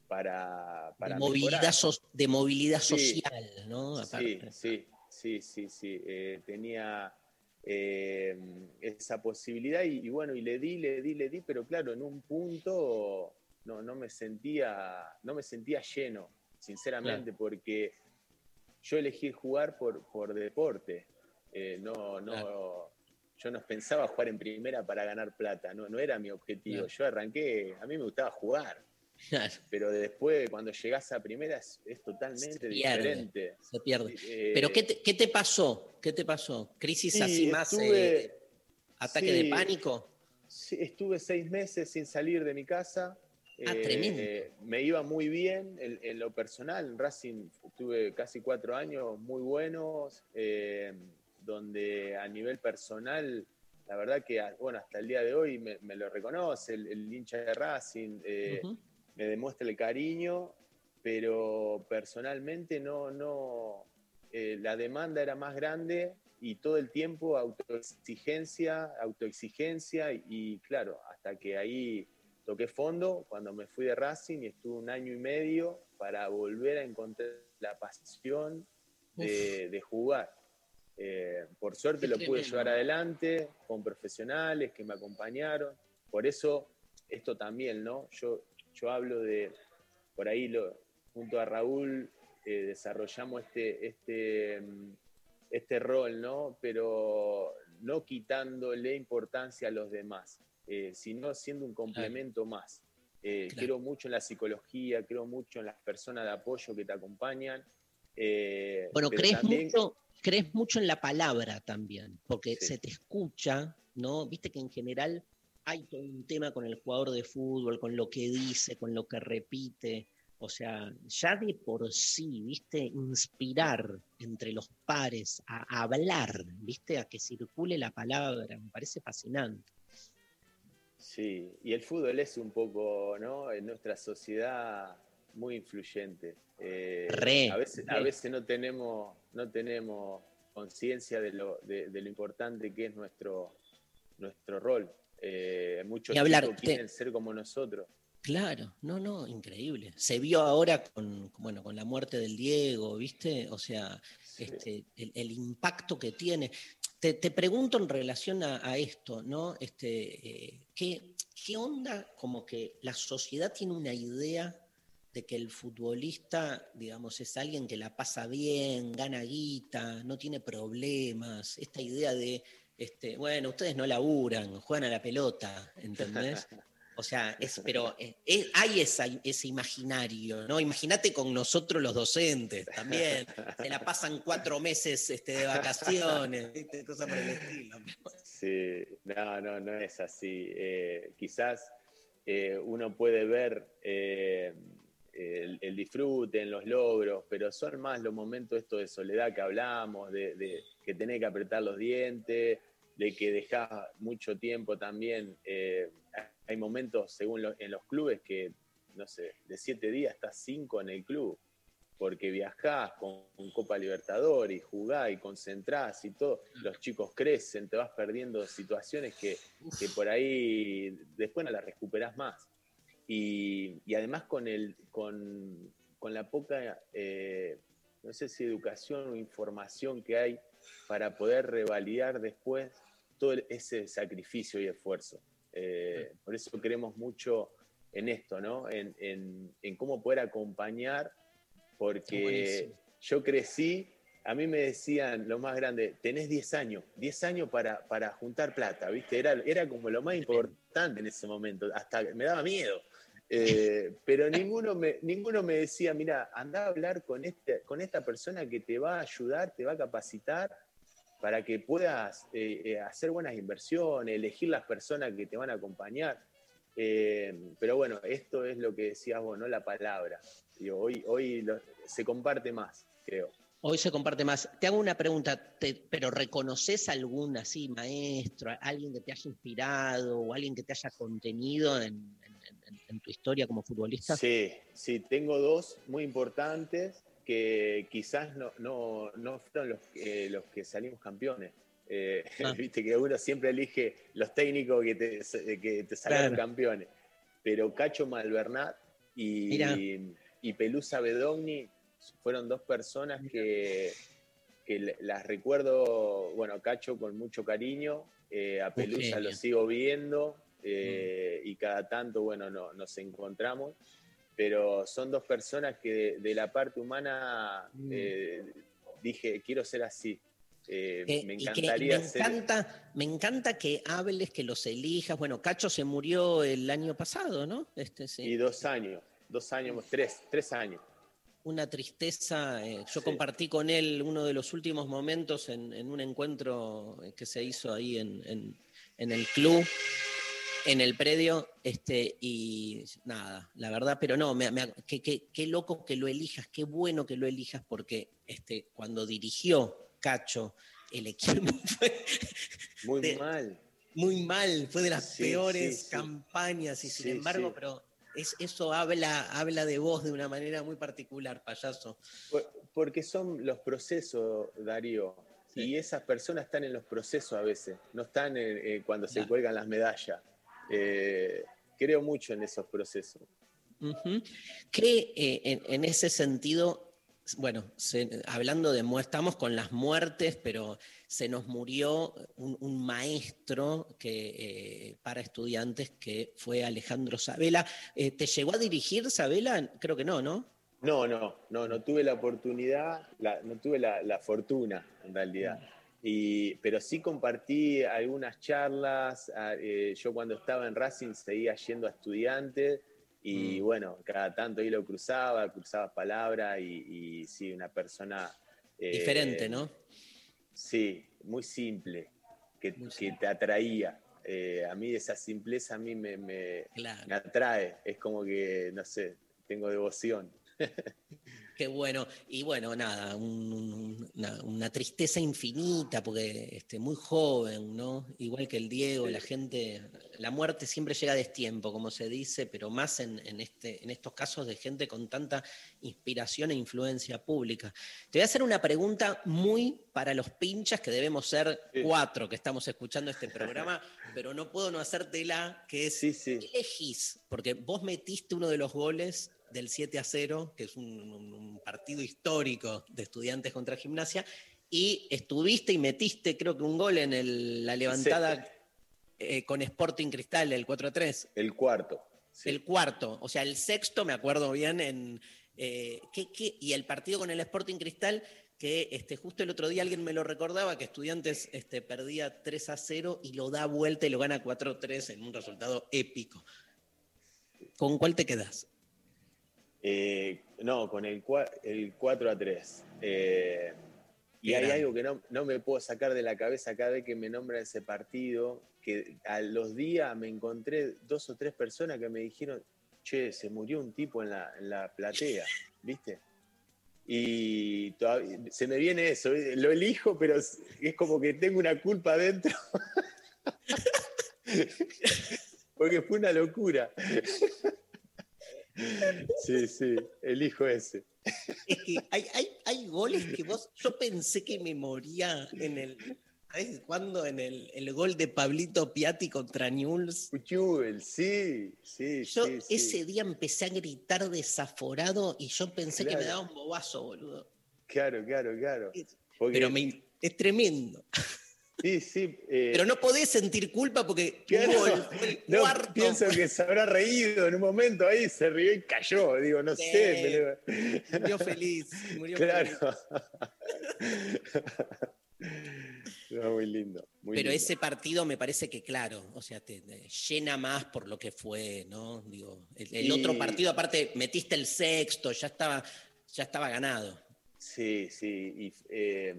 para, para de, movilidad so- de movilidad Sí. social, ¿no? Sí, Aparte. sí, sí, sí, sí. eh, tenía eh, esa posibilidad y, y bueno, y le di, le di, le di, pero claro, en un punto no, no me sentía, no me sentía lleno, sinceramente, porque yo elegí jugar por, por deporte. eh, no, no, yo no pensaba jugar en primera para ganar plata, no, no era mi objetivo. Claro. Yo arranqué, a mí me gustaba jugar. Claro. Pero después, cuando llegás a primera, es, es totalmente Se pierde, diferente. Se pierde. Eh, Pero ¿qué te, qué te pasó? ¿Qué te pasó? ¿Crisis Sí, así más estuve- eh, ataque sí, de pánico? sí, estuve seis meses sin salir de mi casa. Ah, tremendo. Me iba muy bien en, en lo personal. En Racing tuve casi cuatro años muy buenos, eh, donde a nivel personal, la verdad que bueno, hasta el día de hoy me, me lo reconoce el, el hincha de Racing, eh. Me demuestra el cariño, pero personalmente no, no, eh, la demanda era más grande y todo el tiempo autoexigencia, autoexigencia y, y claro, hasta que ahí toqué fondo cuando me fui de Racing y estuve un año y medio para volver a encontrar la pasión de, de jugar. Eh, por suerte Qué lo pude tremendo. llevar adelante con profesionales que me acompañaron. Por eso, esto también, ¿no? Yo, yo hablo de, por ahí, lo, junto a Raúl, eh, desarrollamos este, este, mm, este rol, ¿no? Pero no quitándole importancia a los demás, eh, sino siendo un complemento más. Eh, Claro. Creo mucho en la psicología, creo mucho en las personas de apoyo que te acompañan. Bueno, crees también- mucho, crees mucho en la palabra también, porque Sí. se te escucha, ¿no? Viste que en general hay todo un tema con el jugador de fútbol, con lo que dice, con lo que repite. O sea, ya de por sí, viste, inspirar entre los pares, a, hablar, viste, a que circule la palabra, me parece fascinante. Sí, y el fútbol es un poco, ¿no? En nuestra sociedad muy influyente. Eh, Re, a, veces, a re. veces no tenemos, no tenemos conciencia de lo, de, de lo importante que es nuestro, nuestro rol. Eh, muchos Ni hablar, chicos te- quieren ser como nosotros. Claro, no, no, increíble. Se vio ahora con, bueno, con la muerte del Diego, ¿viste? O sea, este, el, el impacto que tiene. Te, te pregunto en relación a, a esto, ¿no? Este, eh, ¿qué, ¿Qué onda como que la sociedad tiene una idea de que el futbolista, digamos, es alguien que la pasa bien, gana guita, no tiene problemas? Esta idea de, este, bueno, ustedes no laburan, juegan a la pelota, ¿entendés? <laughs> O sea, es, pero eh, es- hay esa, ese imaginario, ¿no? Imagínate con nosotros los docentes también. Se la pasan cuatro meses este, de vacaciones, ¿viste? Cosas por el estilo. Sí, no, no, no es así. Eh, quizás eh, uno puede ver eh, el, el disfrute en los logros, pero son más los momentos estos de soledad que hablamos, de, de que tenés que apretar los dientes, de que dejás mucho tiempo también. eh, hay momentos, según en los clubes, que, no sé, de siete días estás cinco en el club porque viajás con, con Copa Libertadores y jugás y concentrás y todo, los chicos crecen, te vas perdiendo situaciones que, que por ahí después no las recuperás más. Y, y además con, el, con, con la poca, eh, no sé si educación o información que hay para poder revalidar después todo ese sacrificio y esfuerzo. Eh, por eso creemos mucho en esto, ¿no? En, en- en cómo poder acompañar porque yo crecí, a mí me decían lo más grande, tenés 10 años, 10 años para, para juntar plata, ¿viste? Era, era como lo más importante en ese momento, hasta me daba miedo. Eh, pero ninguno me, ninguno me decía, mira, anda a hablar con, este, con esta persona que te va a ayudar, te va a capacitar para que puedas eh, eh, hacer buenas inversiones, elegir las personas que te van a acompañar. Pero bueno, esto es lo que decías vos, ¿no? La palabra. Hoy hoy se comparte más, creo. Hoy se comparte más. Te hago una pregunta, pero ¿reconoces algún así maestro, alguien que te haya inspirado o alguien que te haya contenido en, en- tu historia como futbolista? Sí, sí, tengo dos muy importantes que quizás no, no, no fueron los, que- los que salimos campeones. Eh, Ah. <laughs> Viste que uno siempre elige los técnicos que te, que te salieron Claro. campeones. Pero Cacho Malvernat y, y Pelusa Bedogni fueron dos personas que, que las recuerdo, bueno, Cacho con mucho cariño, eh, a Pelusa lo sigo viendo eh, y cada tanto, bueno, no- nos encontramos, pero son dos personas que de, de la parte humana Mm. eh, dije, quiero ser así. Eh, Que- me encantaría me ser... encanta, me encanta que hables, que los elijas. Bueno, Cacho se murió el año pasado, ¿no? Este, sí. Y dos años, dos años, tres, tres años. Una tristeza. eh, yo compartí con él uno de los últimos momentos en, en un encuentro que se hizo ahí en, en- en el club, en el predio, este, y nada, la verdad, pero no, me, me- qué, qué- qué loco que lo elijas, qué bueno que lo elijas, porque este, cuando dirigió Cacho el equipo <laughs> fue Muy de- mal. muy mal, fue de las Sí, peores sí, sí. campañas y sin embargo, pero es, eso habla, habla de vos de una manera muy particular, payaso. Por- Porque son los procesos, Darío. Y esas personas están en los procesos a veces, no están en- eh, cuando se cuelgan las medallas. Eh, creo mucho en esos procesos. Que eh, en, en ese sentido, bueno, se- hablando de estamos con las muertes, pero se nos murió un, un maestro que, eh, para estudiantes que fue Alejandro Sabela. Eh, ¿Te llegó a dirigir Sabela? Creo que no, ¿no? No, no, no, no tuve la oportunidad, la- no tuve la, la fortuna en realidad. Y, pero sí compartí algunas charlas. ah, eh, yo cuando estaba en Racing seguía yendo a estudiantes y bueno, cada tanto ahí lo cruzaba, cruzaba palabras y, y sí, una persona... eh, Diferente, ¿no? Sí, muy simple, que, que te atraía. Eh, a mí esa simpleza a mí me, me, Claro. me atrae. Es como que, no sé, tengo devoción. <laughs> Qué bueno. Y bueno, nada, un- un- una, una tristeza infinita, porque este, muy joven, ¿no? Igual que el Diego, la gente, la muerte siempre llega a destiempo, como se dice, pero más en, en este, en estos casos de gente con tanta inspiración e influencia pública. Te voy a hacer una pregunta muy para los pinchas, que debemos ser cuatro que estamos escuchando este programa, <laughs> pero no puedo no hacértela, que es, ¿qué elegís? Porque vos metiste uno de los goles del 7 a 0, que es un, partido histórico de estudiantes contra gimnasia, y estuviste y metiste, creo que un gol en el- la levantada eh, con Sporting Cristal, el 4 a 3. El cuarto. El cuarto, o sea, el sexto, me acuerdo bien, en, eh, ¿qué- qué? y el partido con el Sporting Cristal, que este, justo el otro día alguien me lo recordaba, que Estudiantes este, perdía 3 a 0 y lo da vuelta y lo gana 4 a 3 en un resultado épico. ¿Con cuál te quedas? Eh, no, con el, el 4 a 3. Eh, y hay algo que no, no me puedo sacar de la cabeza cada vez que me nombra ese partido, que a los días me encontré dos o tres personas que me dijeron, che, se murió un tipo en la, en la platea, ¿viste? Y todavía- se me viene eso, lo elijo, pero es es como que tengo una culpa adentro. <laughs> Porque fue una locura. Sí, sí, elijo ese. Es que hay, hay, hay goles que vos. Yo pensé que me moría en el. ¿Sabes cuándo? En el, el gol de Pablito Piatti contra Newell's. Newell's, sí, sí, Yo sí, sí. ese día empecé a gritar desaforado y yo pensé que me daba un bobazo, boludo. Claro, claro, claro. Porque- Pero me- es tremendo. Sí, sí. eh, Pero no podés sentir culpa porque fue el <laughs> no, cuarto. pienso que se habrá reído en un momento ahí, se rió y cayó. Digo, no Sí, sé. pero- Murió feliz. Murió <laughs> claro. feliz. <laughs> No, muy lindo. muy Pero lindo. ese partido me parece que, claro, o sea, te, te llena más por lo que fue, ¿no? Digo, el, el Y- otro partido, aparte, metiste el sexto, ya estaba, ya estaba ganado. Sí, sí, y eh,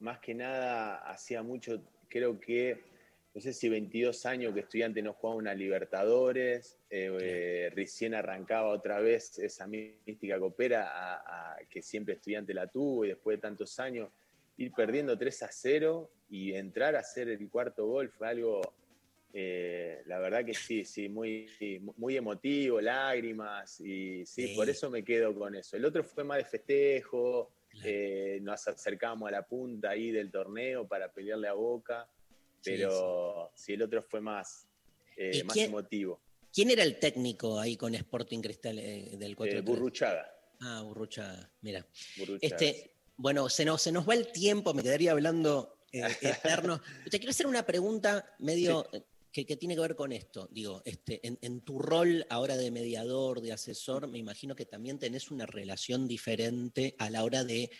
más que nada hacía mucho, creo que no sé si 22 años que estudiante no jugaba una Libertadores, eh, eh, recién arrancaba otra vez esa mística copera a, a que siempre estudiante la tuvo y después de tantos años ir perdiendo 3 a 0 y entrar a hacer el cuarto gol fue algo, eh, la verdad que sí, sí, muy, muy emotivo, lágrimas, y sí, Sí. por eso me quedo con eso. El otro fue más de festejo, eh, nos acercamos a la punta ahí del torneo para pelearle a Boca, Sí, pero sí, el otro fue más, eh, ¿Y más quién- emotivo. ¿Quién era el técnico ahí con Sporting Cristal del 4 Eh, Burruchaga. Ah, Burruchaga, mira. Burruchaga, Este, bueno, se nos, se nos va el tiempo, me quedaría hablando eh, eterno. <laughs> Te quiero hacer una pregunta medio que, que tiene que ver con esto. Digo, este, en, en tu rol ahora de mediador, de asesor, me imagino que también tenés una relación diferente a la hora de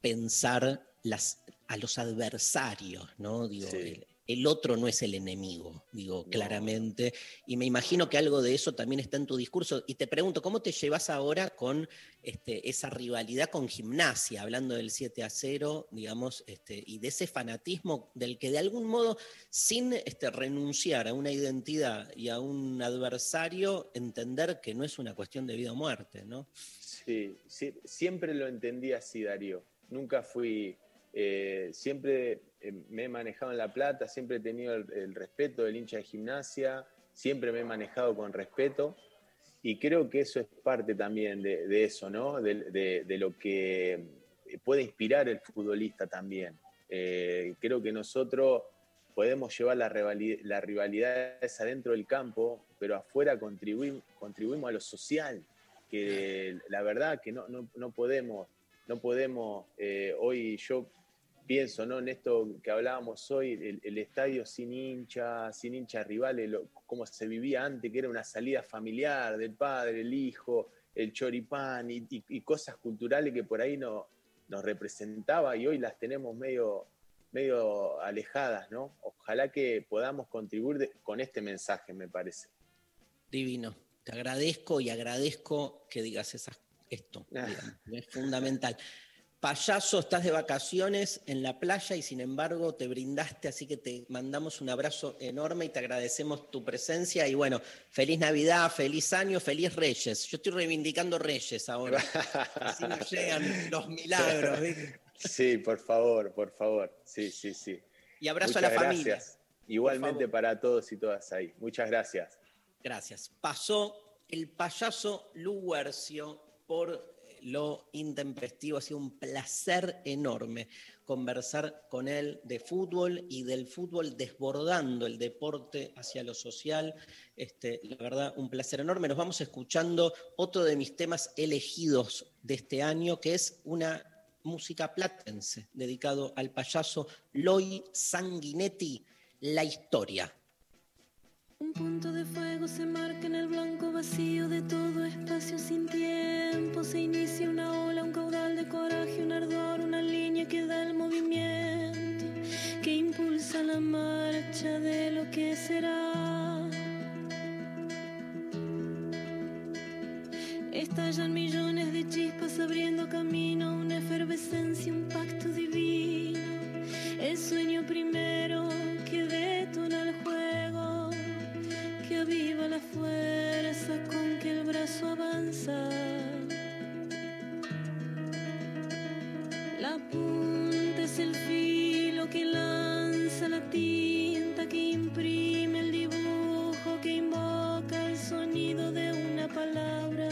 pensar las, a los adversarios, ¿no? Digo, Sí. el, el otro no es el enemigo, digo, claramente. Y me imagino que algo de eso también está en tu discurso. Y te pregunto, ¿cómo te llevas ahora con este, esa rivalidad con gimnasia, hablando del 7 a 0, digamos, este, y de ese fanatismo del que de algún modo, sin este, renunciar a una identidad y a un adversario, entender que no es una cuestión de vida o muerte, ¿no? Sí, sí, siempre lo entendí así, Darío. Nunca fui, eh, siempre me he manejado en La Plata, siempre he tenido el, el respeto del hincha de gimnasia, siempre me he manejado con respeto y creo que eso es parte también de, de eso, ¿no? De, de- de lo que puede inspirar el futbolista también. Eh, creo que nosotros podemos llevar la, rivali- la rivalidad esa dentro del campo, pero afuera contribuimos, contribuimos a lo social, que la verdad que no, no, no podemos, no podemos, eh, hoy yo pienso ¿no? en esto que hablábamos hoy, el, el estadio sin hincha, sin hinchas rivales, lo- cómo se vivía antes, que era una salida familiar del padre, el hijo, el choripán y, y- y cosas culturales que por ahí no, nos representaba y hoy las tenemos medio, medio alejadas, ¿no? Ojalá que podamos contribuir de- con este mensaje, me parece. Divino. Te agradezco y agradezco que digas esas, esto. <laughs> digamos, es fundamental. Payaso, estás de vacaciones en la playa y sin embargo te brindaste, así que te mandamos un abrazo enorme y te agradecemos tu presencia. Y bueno, feliz Navidad, feliz año, feliz Reyes. Yo estoy reivindicando Reyes ahora. Así nos llegan los milagros. ¿viste? Sí, por favor, por favor. Sí, sí, sí. Y abrazo a la familia. gracias. Igualmente para todos y todas ahí. Muchas gracias. Gracias. Pasó el payaso Luguercio por lo intempestivo. Ha sido un placer enorme conversar con él de fútbol y del fútbol desbordando el deporte hacia lo social. Este, la verdad, un placer enorme. Nos vamos escuchando otro de mis temas elegidos de este año, que es una música platense dedicado al payaso Loy Sanguinetti, La Historia. Un punto de fuego se marca en el blanco vacío de todo espacio sin tiempo. Se inicia una ola, un caudal de coraje, un ardor, una línea que da el movimiento, que impulsa la marcha de lo que será. Estallan millones de chispas abriendo camino, una efervescencia, un pacto divino. El sueño primero fuerza con que el brazo avanza. La punta es el filo que lanza la tinta, que imprime el dibujo, que invoca el sonido de una palabra,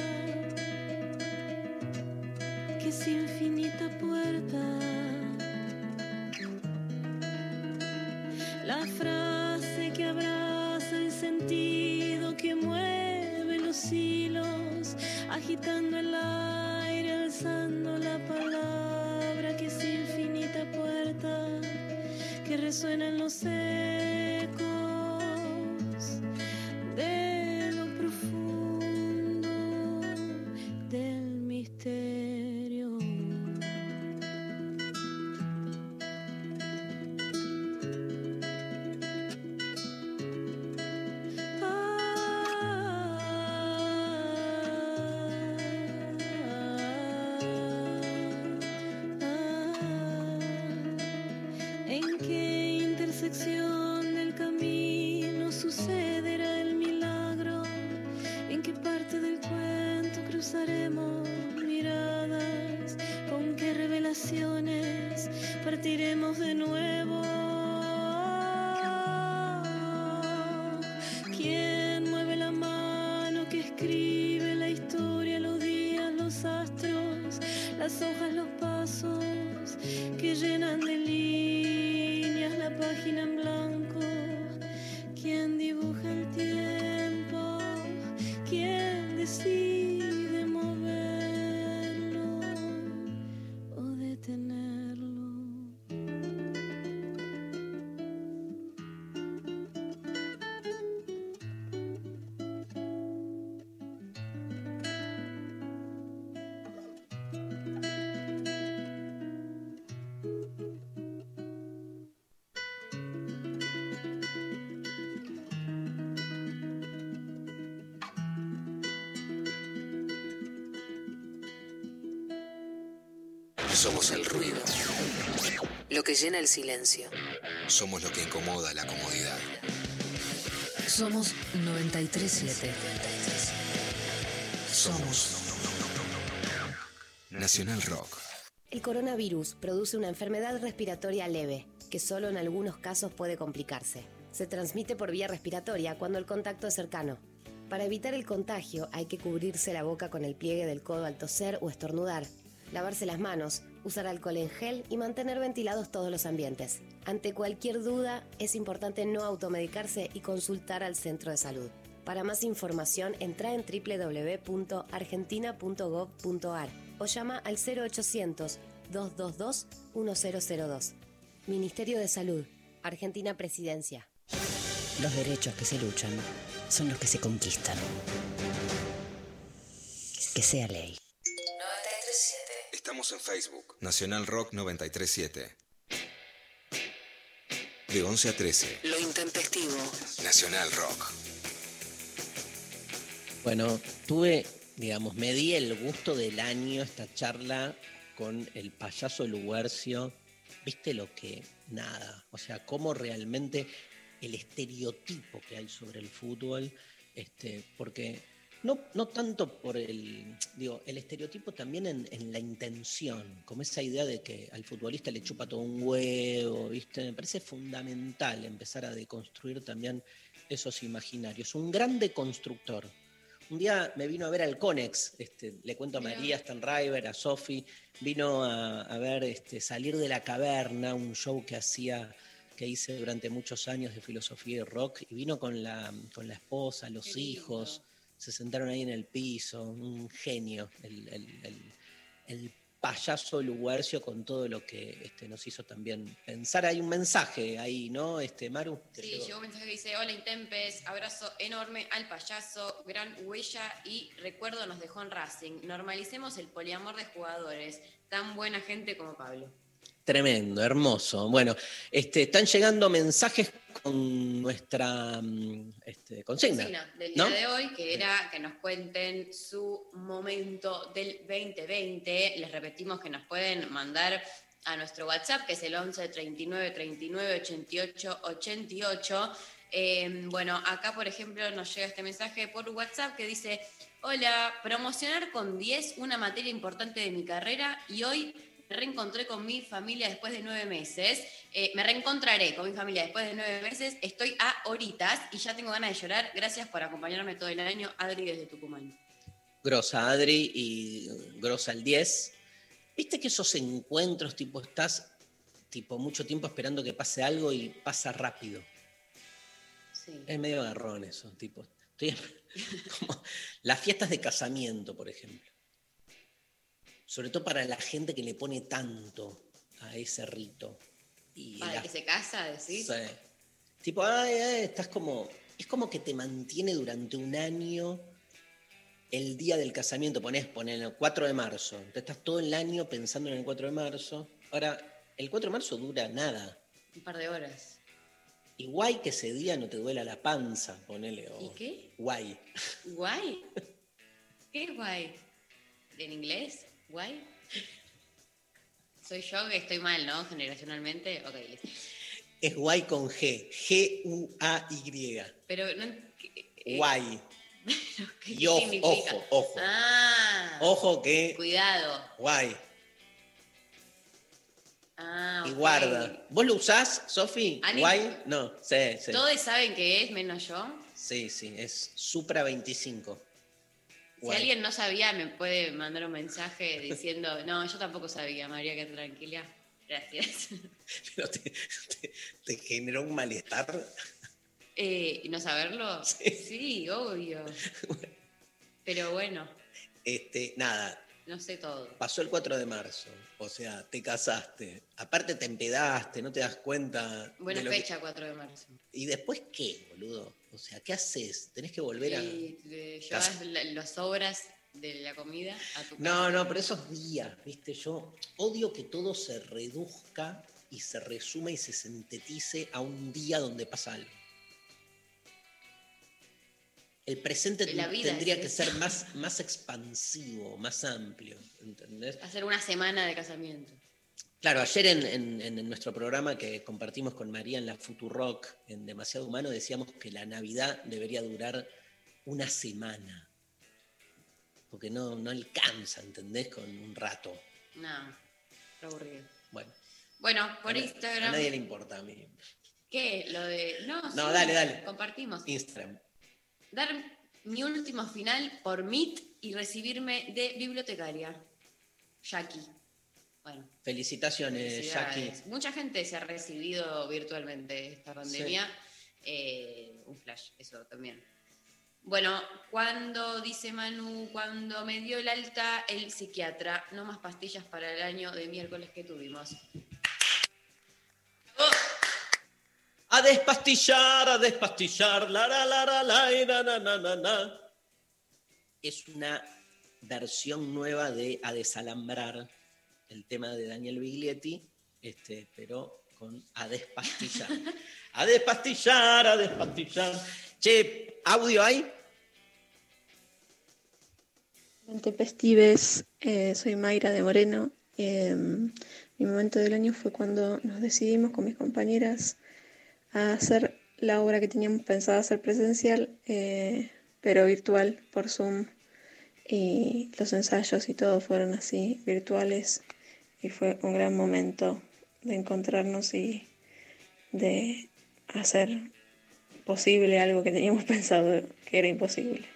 que es infinita puerta. La frase agitando el aire, alzando la palabra, que es infinita puerta, que resuena en los ecos Somos el ruido. Lo que llena el silencio. Somos lo que incomoda la comodidad. Somos 937. Somos Nacional Rock. El coronavirus produce una enfermedad respiratoria leve, que solo en algunos casos puede complicarse. Se transmite por vía respiratoria cuando el contacto es cercano. Para evitar el contagio hay que cubrirse la boca con el pliegue del codo al toser o estornudar, lavarse las manos, usar alcohol en gel y mantener ventilados todos los ambientes. Ante cualquier duda, es importante no automedicarse y consultar al centro de salud. Para más información, entra en www.argentina.gov.ar o llama al 0800-222-1002. Ministerio de Salud, Argentina Presidencia. Los derechos que se luchan son los que se conquistan. Que sea ley. 937. Estamos en Facebook. Nacional Rock 937. De 11 a 13. Lo intempestivo. Nacional Rock. Bueno, tuve, digamos, me di el gusto del año esta charla con el payaso Luguercio. ¿Viste lo que? Nada. O sea, cómo realmente el estereotipo que hay sobre el fútbol, este, porque no, no tanto por el, digo, el estereotipo también en, en la intención, como esa idea de que al futbolista le chupa todo un huevo, ¿viste? Me parece fundamental empezar a deconstruir también esos imaginarios. Un gran deconstructor. Un día me vino a ver al Conex, este, le cuento a María Stanriver, a Sofi, vino a, a ver este, Salir de la Caverna, un show que hacía que hice durante muchos años de filosofía y rock, y vino con la, con la esposa, los hijos, se sentaron ahí en el piso, un genio, el, el- el- el payaso Luguercio con todo lo que este, nos hizo también pensar. Hay un mensaje ahí, ¿no, este, Maru? ¿Te Sí, llegó un mensaje que dice, hola Intempes, abrazo enorme al payaso, gran huella y recuerdo nos dejó en Racing. Normalicemos el poliamor de jugadores, tan buena gente como Pablo. Tremendo, hermoso. Bueno, este, están llegando mensajes con nuestra mm, este, consigna. Consigna del ¿no? día de hoy, que era que nos cuenten su momento del 2020. Les repetimos que nos pueden mandar a nuestro WhatsApp, que es el 11 39 39 88 88. Eh, bueno, acá, por ejemplo, nos llega este mensaje por WhatsApp que dice: Hola, promocionar con 10 una materia importante de mi carrera y hoy me reencontré con mi familia después de nueve meses. Eh, me reencontraré con mi familia después de nueve meses. Estoy a horitas y ya tengo ganas de llorar. Gracias por acompañarme todo el año. Adri desde Tucumán. Grosa Adri y Grosa el 10. Viste que esos encuentros, tipo, estás tipo mucho tiempo esperando que pase algo y pasa rápido. Sí. Es medio garrón eso, tipo. Estoy <laughs> como las fiestas de casamiento, por ejemplo. Sobre todo para la gente que le pone tanto a ese rito. Y Para la- que se casa, decís. Sí. Tipo, ay, ay, estás como. Es como que te mantiene durante un año el día del casamiento. Ponés, ponés el 4 de marzo. Entonces estás todo el año pensando en el 4 de marzo. Ahora, el 4 de marzo dura nada. Un par de horas. Y guay que ese día no te duela la panza, ponele. o- ¿Y qué? Guay. ¿Guay? ¿Qué es guay? ¿En inglés? ¿Guay? Soy yo que estoy mal, ¿no? Generacionalmente. Ok, listo. Es guay con G. G-U-A-Y. Pero no. eh, Guay. ¿Qué Y ojo, significa? ojo, ojo. Ah, Ojo que cuidado. guay. Ah, Y guarda. ¿Vos lo usás, Sofi? ¿Guay? No, sí, sí. Todos saben qué es, menos yo. Sí, sí, es Supra 25. Si alguien no sabía, me puede mandar un mensaje diciendo, no, yo tampoco sabía, María, que tranquila. Gracias. <laughs> Pero te, te- te generó un malestar. Eh, ¿No saberlo? Sí, obvio. <laughs> Pero bueno, Este, nada, no sé todo. pasó el 4 de marzo. O sea, te casaste. Aparte te empedaste, no te das cuenta. Buena lo que- fecha, 4 de marzo. ¿Y después qué, boludo? O sea, ¿qué haces? ¿Tenés que volver a.? Y llevas la- las sobras de la comida a tu No, casa. no, pero esos días, viste, yo odio que todo se reduzca y se resuma y se sintetice a un día donde pasa algo. El presente La vida tendría que ser más, más expansivo, más amplio, ¿entendés? Hacer una semana de casamiento. Claro, ayer en, en- en nuestro programa que compartimos con María en la Futurock, en Demasiado Humano, decíamos que la Navidad debería durar una semana. Porque no, no alcanza, ¿entendés? Con un rato. No, qué aburrido. Bueno. Bueno, por a Instagram. A nadie le importa a mí. ¿Qué? Lo de. No, No, sí, dale, dale. Compartimos. Instagram. Dar mi último final por Meet y recibirme de bibliotecaria. Jackie. Bueno. Felicitaciones, Jackie. Mucha gente se ha recibido virtualmente esta pandemia. Eh, un flash, eso también. Bueno, cuando, dice Manu, cuando me dio el alta el psiquiatra, no más pastillas para el año de miércoles que tuvimos. A despastillar, a despastillar, la la la la la y na, na, na, na, na. Es una versión nueva de A desalambrar, el tema de Daniel Biglietti, este, pero con A despastillar. <laughs> a despastillar, a despastillar. Che, ¿audio hay? Intempestives, eh, soy Mayra de Moreno. Eh, mi momento del año fue cuando nos decidimos con mis compañeras a hacer la obra que teníamos pensada hacer presencial, eh, pero virtual por Zoom. Y los ensayos y todo fueron así, virtuales. Y fue un gran momento de encontrarnos y de hacer posible algo que teníamos <laughs> pensado que era imposible.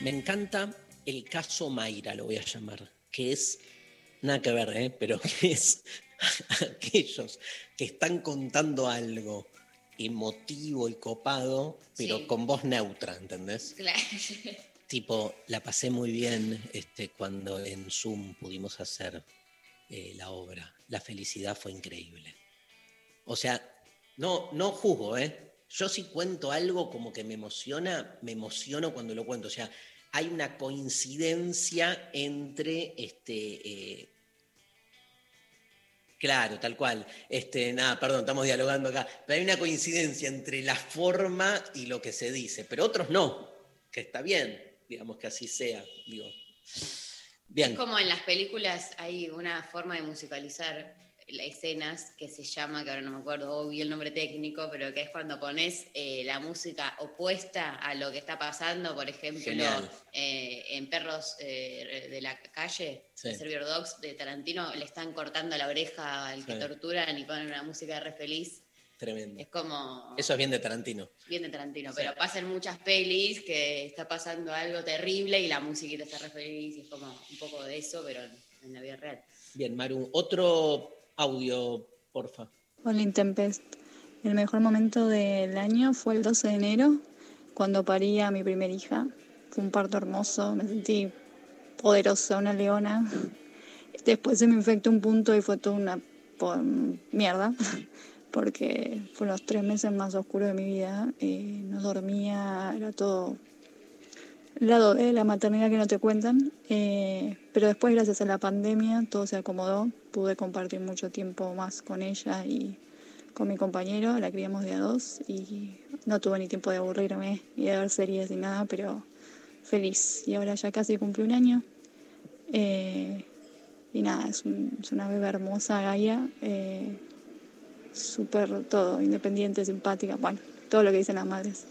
Me encanta el caso Mayra, lo voy a llamar, que es, nada que ver, ¿eh? pero <laughs> que es <laughs> aquellos que están contando algo emotivo y copado, pero Sí. con voz neutra, ¿entendés? Claro. <laughs> Tipo, la pasé muy bien este, cuando en Zoom pudimos hacer eh, la obra. La felicidad fue increíble. O sea, no, no juzgo, ¿eh? Yo si cuento algo como que me emociona, me emociono cuando lo cuento. O sea, hay una coincidencia entre este. eh, Claro, tal cual. Este, nada, perdón, estamos dialogando acá. Pero hay una coincidencia entre la forma y lo que se dice, pero otros no, que está bien, digamos que así sea. Bien. Es como en las películas hay una forma de musicalizar escenas que se llama, que ahora no me acuerdo obvio el nombre técnico, pero que es cuando pones eh, la música opuesta a lo que está pasando, por ejemplo, eh, en Perros eh, de la Calle, Sí. Dogs de Tarantino, le están cortando la oreja al que Sí. torturan y ponen una música re feliz. Tremendo. Es como Eso es bien de Tarantino. bien de Tarantino, Sí. pero pasa en muchas pelis que está pasando algo terrible y la musiquita está re feliz y es como un poco de eso, pero en la vida real. Bien, Maru, otro audio, porfa. Hola Intempest. El mejor momento del año fue el 12 de enero, cuando parí a mi primera hija. Fue un parto hermoso, me sentí poderosa, una leona. Después se me infectó un punto y fue toda una mierda, <laughs> porque fueron los tres meses más oscuros de mi vida. Eh, no dormía, era todo lado de la maternidad que no te cuentan. eh, pero después, gracias a la pandemia, todo se acomodó. Pude compartir mucho tiempo más con ella y con mi compañero. La criamos de a dos y no tuve ni tiempo de aburrirme ni de ver series ni nada, pero feliz. Y ahora ya casi cumple un año. Eh, y nada, es, un- es una bebé hermosa, Gaia. eh, Súper todo, independiente, simpática. Bueno, todo lo que dicen las madres.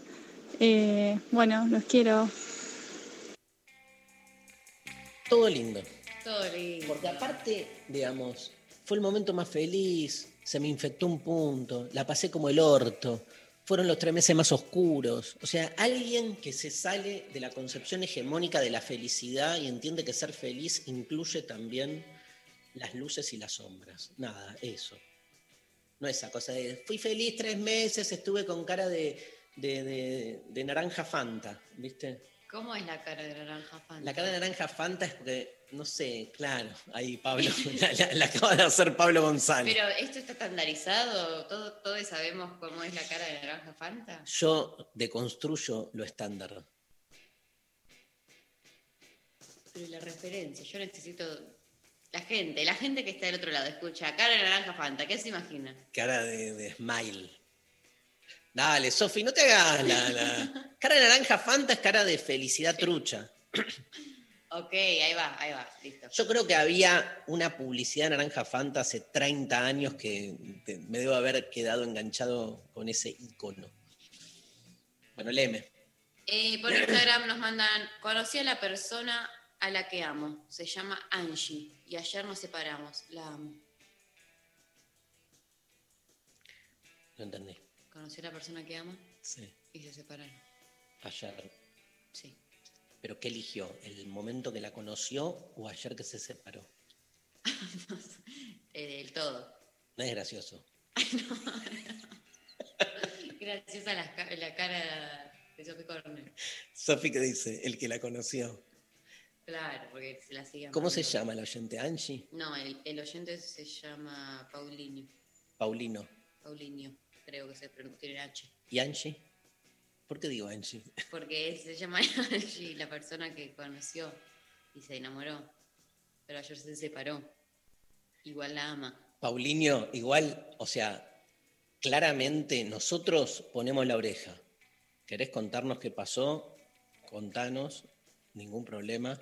Eh, bueno, los quiero. Todo lindo. Todo lindo. Porque aparte, digamos, fue el momento más feliz, se me infectó un punto, la pasé como el orto, fueron los tres meses más oscuros. O sea, alguien que se sale de la concepción hegemónica de la felicidad y entiende que ser feliz incluye también las luces y las sombras. Nada, eso. No esa cosa de, fui feliz tres meses, estuve con cara de, de, de- de naranja Fanta, ¿viste? ¿Cómo es la cara de naranja Fanta? La cara de naranja Fanta es porque, no sé, claro, ahí Pablo, <laughs> la, la- la acaba de hacer Pablo González. Pero esto está estandarizado, ¿Todo, todos sabemos cómo es la cara de naranja Fanta. Yo deconstruyo lo estándar. Pero la referencia, yo necesito. La gente, la gente que está del otro lado, escucha, cara de naranja Fanta, ¿qué se imagina? Cara de, de smile. Dale, Sofi, no te hagas la, la- Cara de naranja Fanta es cara de felicidad trucha. <clears throat> Ok, ahí va, ahí va, listo. Yo creo que había una publicidad de naranja Fanta hace 30 años que te- me debo haber quedado enganchado con ese icono. Bueno, léeme. Eh, por Instagram nos mandan, conocí a la persona a la que amo, se llama Angie, y ayer nos separamos, la amo. No entendí. Conocí a la persona que ama Sí, y se separaron. ayer. Sí. ¿Pero qué eligió? ¿El momento que la conoció o ayer que se separó? <laughs> Eh, del todo. No es gracioso. <laughs> Graciosa la, la cara de Sophie Corner. Sofi, ¿qué dice? El que la conoció. Claro, porque se la sigue ¿Cómo se llama el oyente? ¿Angie? No, el, el oyente se llama Paulinho. Paulino. Paulinho, creo que se pronuncia tiene H. ¿Y Angie? ¿Por qué digo Angie? <laughs> Porque él se llama Angie, la persona que conoció y se enamoró. Pero ayer se separó. Igual la ama. Paulinho, igual, o sea, claramente nosotros ponemos la oreja. ¿Querés contarnos qué pasó? Contanos, ningún problema.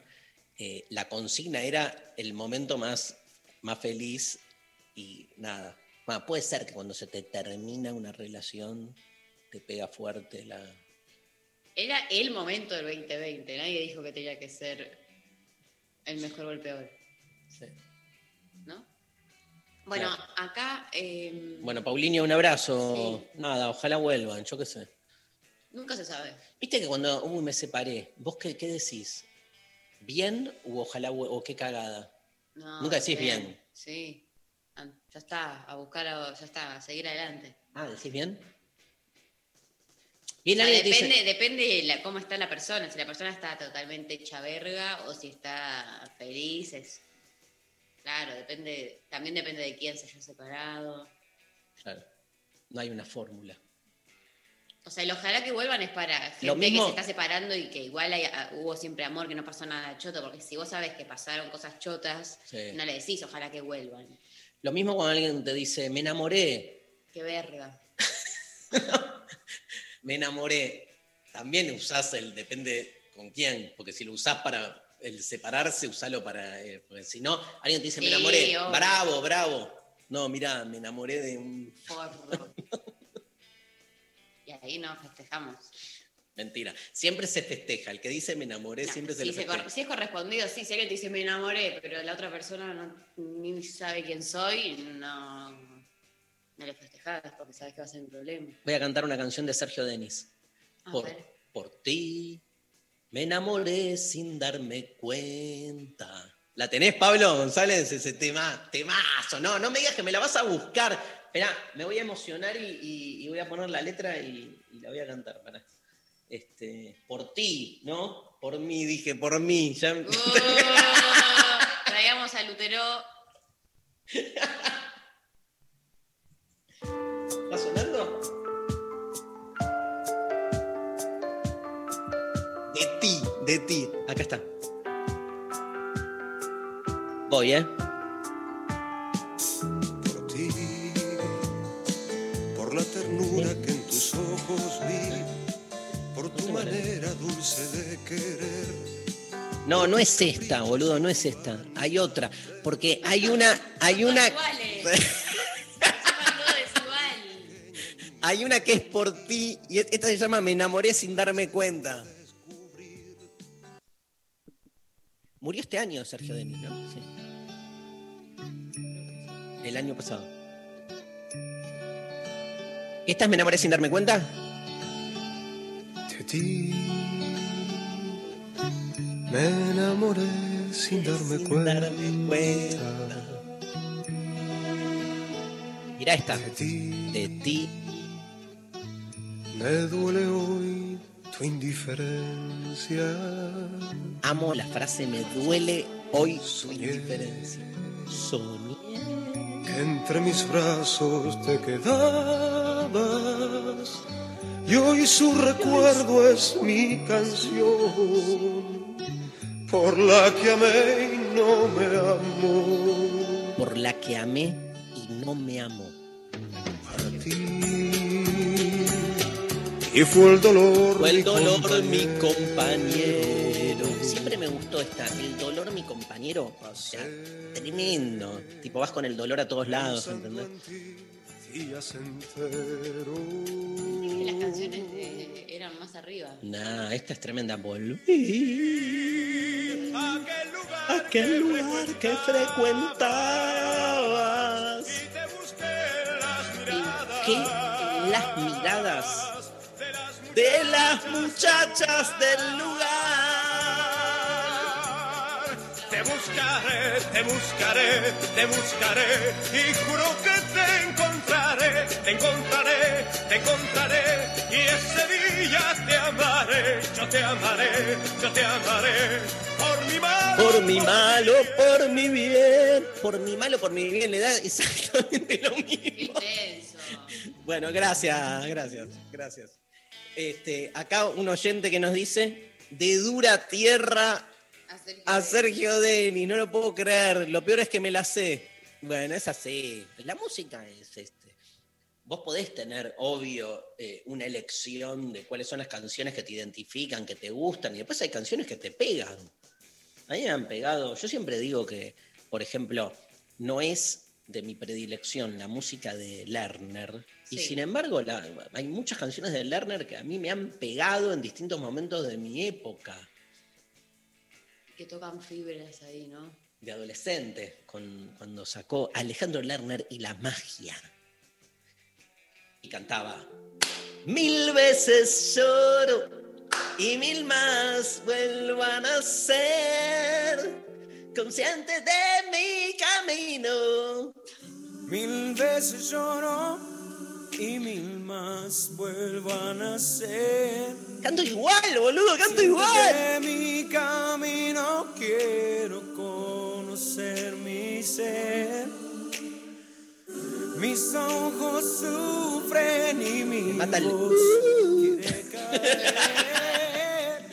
Eh, la consigna era el momento más, más feliz y nada. Bueno, puede ser que cuando se te termina una relación te pega fuerte la... Era el momento del 2020. Nadie dijo que tenía que ser el mejor golpeador. Sí. ¿No? Bueno, acá eh, Bueno, Paulinho, un abrazo. Nada, ojalá vuelvan, yo qué sé. nunca se sabe. Viste que cuando uy, me separé, ¿vos qué, qué decís? ¿Bien o ojalá o qué cagada? No, Nunca decís bien. Sí. Ya está, a buscar, a- ya está, a seguir adelante. Ah, ¿decís bien? Bien, O sea, alguien te depende, dice- depende la, cómo está la persona. Si la persona está totalmente hecha verga o si está feliz. Es, claro, depende, también depende de quién se haya separado. Claro, no hay una fórmula. O sea, el ojalá que vuelvan es para gente Lo mismo- que se está separando y que igual hay- ah, hubo siempre amor, que no pasó nada choto, porque si vos sabes que pasaron cosas chotas, Sí. no le decís ojalá que vuelvan. Lo mismo cuando alguien te dice, me enamoré, Qué verga. <laughs> me enamoré. También usás el, depende con quién, porque si lo usás para el separarse, usalo para... eh, porque si no, alguien te dice, me enamoré, bravo, bravo. No, mirá, me enamoré de un... Forro. <laughs> y ahí nos festejamos. Mentira, siempre se festeja. El que dice me enamoré, siempre se Si, le se festeja. cor- si es correspondido, sí. Si alguien te dice me enamoré, pero la otra persona no, ni sabe quién soy, no, no le festejás porque sabes que va a ser un problema. Voy a cantar una canción de Sergio Denis. Por, ti me enamoré sin darme cuenta. ¿La tenés, Pablo González? Ese tema, temazo. No, no me digas que me la vas a buscar. Esperá, me voy a emocionar y, y- y voy a poner la letra y, y la voy a cantar. Pará. Este, por ti, ¿no? Por mí, dije, por mí. Ya... Uh. Traigamos al Lutero. <laughs> ¿Está sonando? De ti, de ti. Acá está. Voy, ¿eh? por ti, por la ternura que en tus ojos vi, tu manera dulce de querer. No, no es esta, boludo, no es esta. Hay otra. Porque hay una, hay una. Hay una que es por ti y esta se llama Me enamoré sin darme cuenta. Murió este año Sergio Denis, ¿no? Sí. El año pasado. ¿Esta es Me enamoré sin darme cuenta? De ti me enamoré sin darme cuenta. Mira esta. De ti. Me duele hoy tu indiferencia. Amo la frase me duele hoy su indiferencia. Soñé. que entre mis brazos te quedabas y hoy su recuerdo es mi canción por la que amé y no me amó Por la que amé y no me amo. y fue el dolor Fue mi el dolor compañero. mi compañero. Siempre me gustó esta, el dolor mi compañero. O sea, tremendo. Tipo, vas con el dolor a todos lados, ¿entendés? Días enteros Que las canciones eh, eran más arriba. Nah, esta es tremenda. Volví. Aquel lugar que frecuentabas. ¿Qué? Las miradas de las muchachas del lugar. Te buscaré, te buscaré, te buscaré y juro que te encontraré, te encontraré, te encontraré y ese día te amaré, yo te amaré, yo te amaré por mi mal. Por mi malo, por mi bien. Por mi malo, por mi bien. Le da exactamente lo mismo. Bueno, gracias, gracias, gracias. Este, acá un oyente que nos dice, de dura tierra a Sergio Denis, no lo puedo creer, lo peor es que me la sé. Bueno, es así, la música es este. Vos podés tener, obvio, eh, una elección de cuáles son las canciones que te identifican, que te gustan, y después hay canciones que te pegan. A mí me han pegado, yo siempre digo que, por ejemplo, no es de mi predilección la música de Lerner, y sin embargo la- hay muchas canciones de Lerner que a mí me han pegado en distintos momentos de mi época. Que tocan fibras ahí, ¿no? de adolescente, con, cuando sacó Alejandro Lerner y la magia. Y cantaba, mil veces lloro y mil más vuelvo a nacer, consciente de mi camino. Mil veces lloro y mil más vuelvo a nacer. Canto igual, boludo, canto igual. De mi camino quiero conocer mi ser. Mis ojos sufren y mi mata el- voz quiere caer.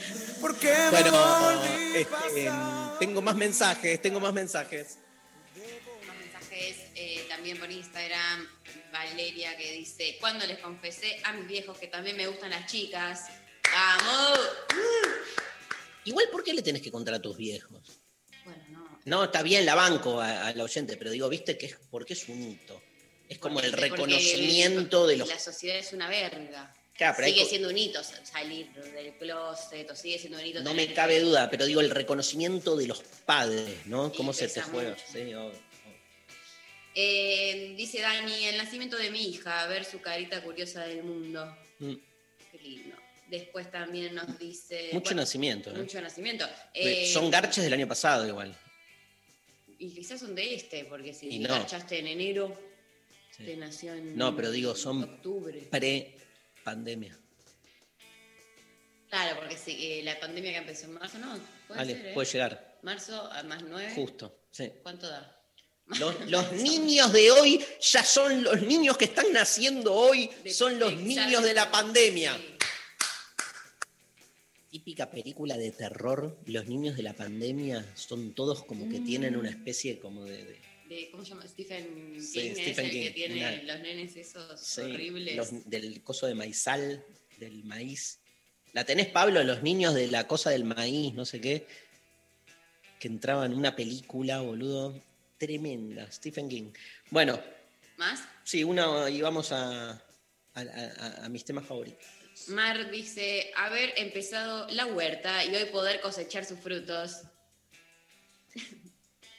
Porque me Bueno, volví este, tengo más mensajes, tengo más mensajes. Más mensajes eh, también por Instagram. Valeria que dice, cuando les confesé a mis viejos que también me gustan las chicas. ¡Vamos! Igual, ¿por qué le tenés que contar a tus viejos? Bueno, no. No, está bien, la banco a- al oyente, pero digo, viste que es porque es un hito. Es como el reconocimiento de los. La sociedad es una verga. Claro, pero sigue siendo un hito salir del closet o sigue siendo un hito. No me cabe duda, pero digo el reconocimiento de los padres, ¿no? ¿Cómo se te juega? Sí, obvio. Eh, dice Dani, el nacimiento de mi hija, a ver su carita curiosa del mundo. Mm. Qué lindo. Después también nos dice... Mucho bueno, nacimiento, ¿eh? Mucho nacimiento. Eh, Son garches del año pasado igual. Y quizás son de este, porque si no. garchaste en enero, te nació en No, pero digo, son octubre. pre-pandemia. Claro, porque si, eh, la pandemia que empezó en marzo, no, puede Vale, ser, ¿eh? puede llegar. Marzo a más nueve. Justo, sí. ¿Cuánto da? Los, los niños de hoy ya son los niños que están naciendo hoy, son los niños de la pandemia. Típica película de terror, los niños de la pandemia son todos como que tienen una especie como de... de- De, ¿Cómo se llama? Stephen King, Sí, es Stephen el que King, tiene una- los nenes esos sí, horribles. los- del coso de maizal, del maíz. La tenés, Pablo, los niños de la cosa del maíz, no sé qué, que entraban en una película, boludo, tremenda, Stephen King. Bueno, ¿Más? Sí, una y vamos a. a- a- a mis temas favoritos. Mar dice, haber empezado la huerta y hoy poder cosechar sus frutos.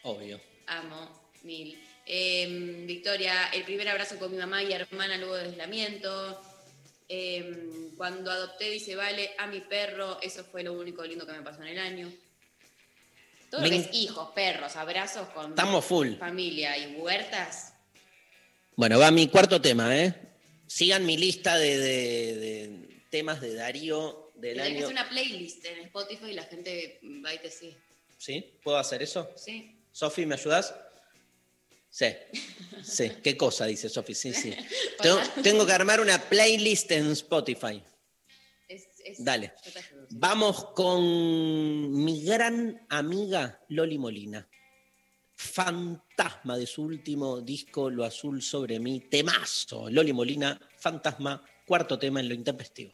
Obvio. Amo, mil. Eh, Victoria, el primer abrazo con mi mamá y hermana luego del aislamiento. Eh, cuando adopté, dice, vale, a mi perro, eso fue lo único lindo que me pasó en el año. Todo lo que es hijos, perros, abrazos con Estamos full. familia y huertas. Bueno, va mi cuarto tema, ¿eh? Sigan mi lista de, de- de temas de Darío del Tenés que año. hacer una playlist en Spotify y la gente va y te sigue. ¿Sí? ¿Puedo hacer eso? Sí. Sofi, ¿me ayudas? Sí. Sí. <laughs> ¿Qué cosa? Dice Sofi. Sí, sí. <laughs> Tengo, tengo que armar una playlist en Spotify. Es- es- Dale. Vamos con mi gran amiga Loli Molina. Fantasma de su último disco, Lo Azul sobre mí. Temazo. Loli Molina, Fantasma, cuarto tema en lo intempestivo.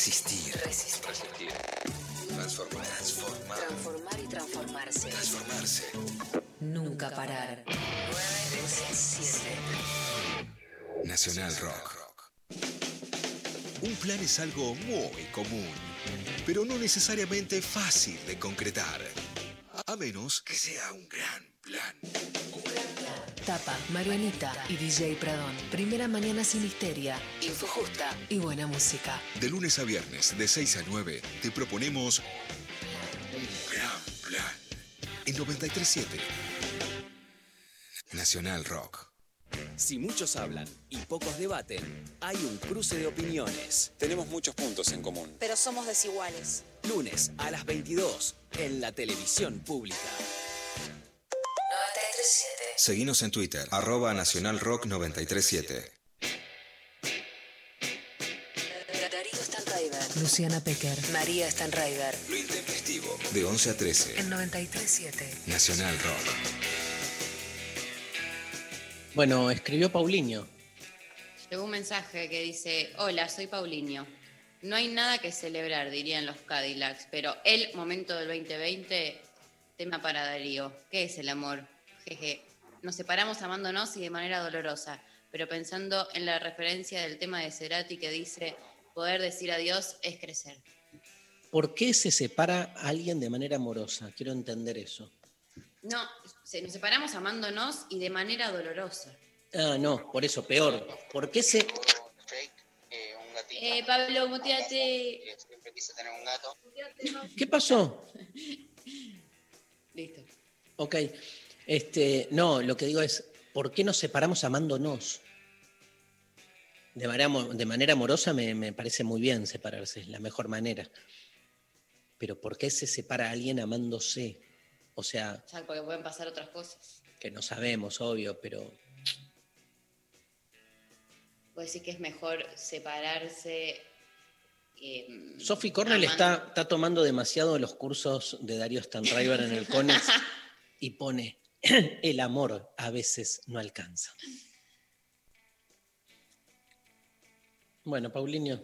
Resistir. Resistir. Transformar. Transformar. Transformar y transformarse. Transformarse. Nunca parar. 937. Nacional Rock. Un plan es algo muy común, pero no necesariamente fácil de concretar. A menos que sea un gran Marianita y DJ Pradón. Primera mañana sin histeria, info justa y buena música. De lunes a viernes, de 6 a 9, te proponemos un gran plan. En 937. Nacional Rock. Si muchos hablan y pocos debaten, hay un cruce de opiniones. Tenemos muchos puntos en común. Pero somos desiguales. Lunes a las 22 en la televisión pública. 937. Seguinos en Twitter, arroba Nacional Rock 937. Darío Stanraiver. Luciana Pecker. María Stanraiver. Lo intempestivo. De 11 a 13. En 937. Nacional Rock. Bueno, escribió Paulinho. Llegó un mensaje que dice, hola, soy Paulinho. No hay nada que celebrar, dirían los Cadillacs, pero el momento del 2020, tema para Darío. ¿Qué es el amor? Jeje. Nos separamos amándonos y de manera dolorosa, pero pensando en la referencia del tema de Cerati que dice, poder decir adiós es crecer. ¿Por qué se separa alguien de manera amorosa? Quiero entender eso. No, se- nos separamos amándonos y de manera dolorosa. Ah, no, por eso, peor. ¿Por qué se...? Eh, Pablo, muteate. Siempre quise tener un gato. ¿Qué pasó? <laughs> Listo. Ok. Este, no, lo que digo es, ¿por qué nos separamos amándonos? De manera, de manera amorosa me, me parece muy bien separarse, es la mejor manera. Pero ¿por qué se separa alguien amándose? O sea, Ya, porque pueden pasar otras cosas. que no sabemos, obvio, pero Puede decir que es mejor separarse. eh, Sophie Cornell está, está tomando demasiado los cursos de Darío Stanriver en el CONEX <laughs> y pone, <coughs> el amor a veces no alcanza. Bueno, Paulinho,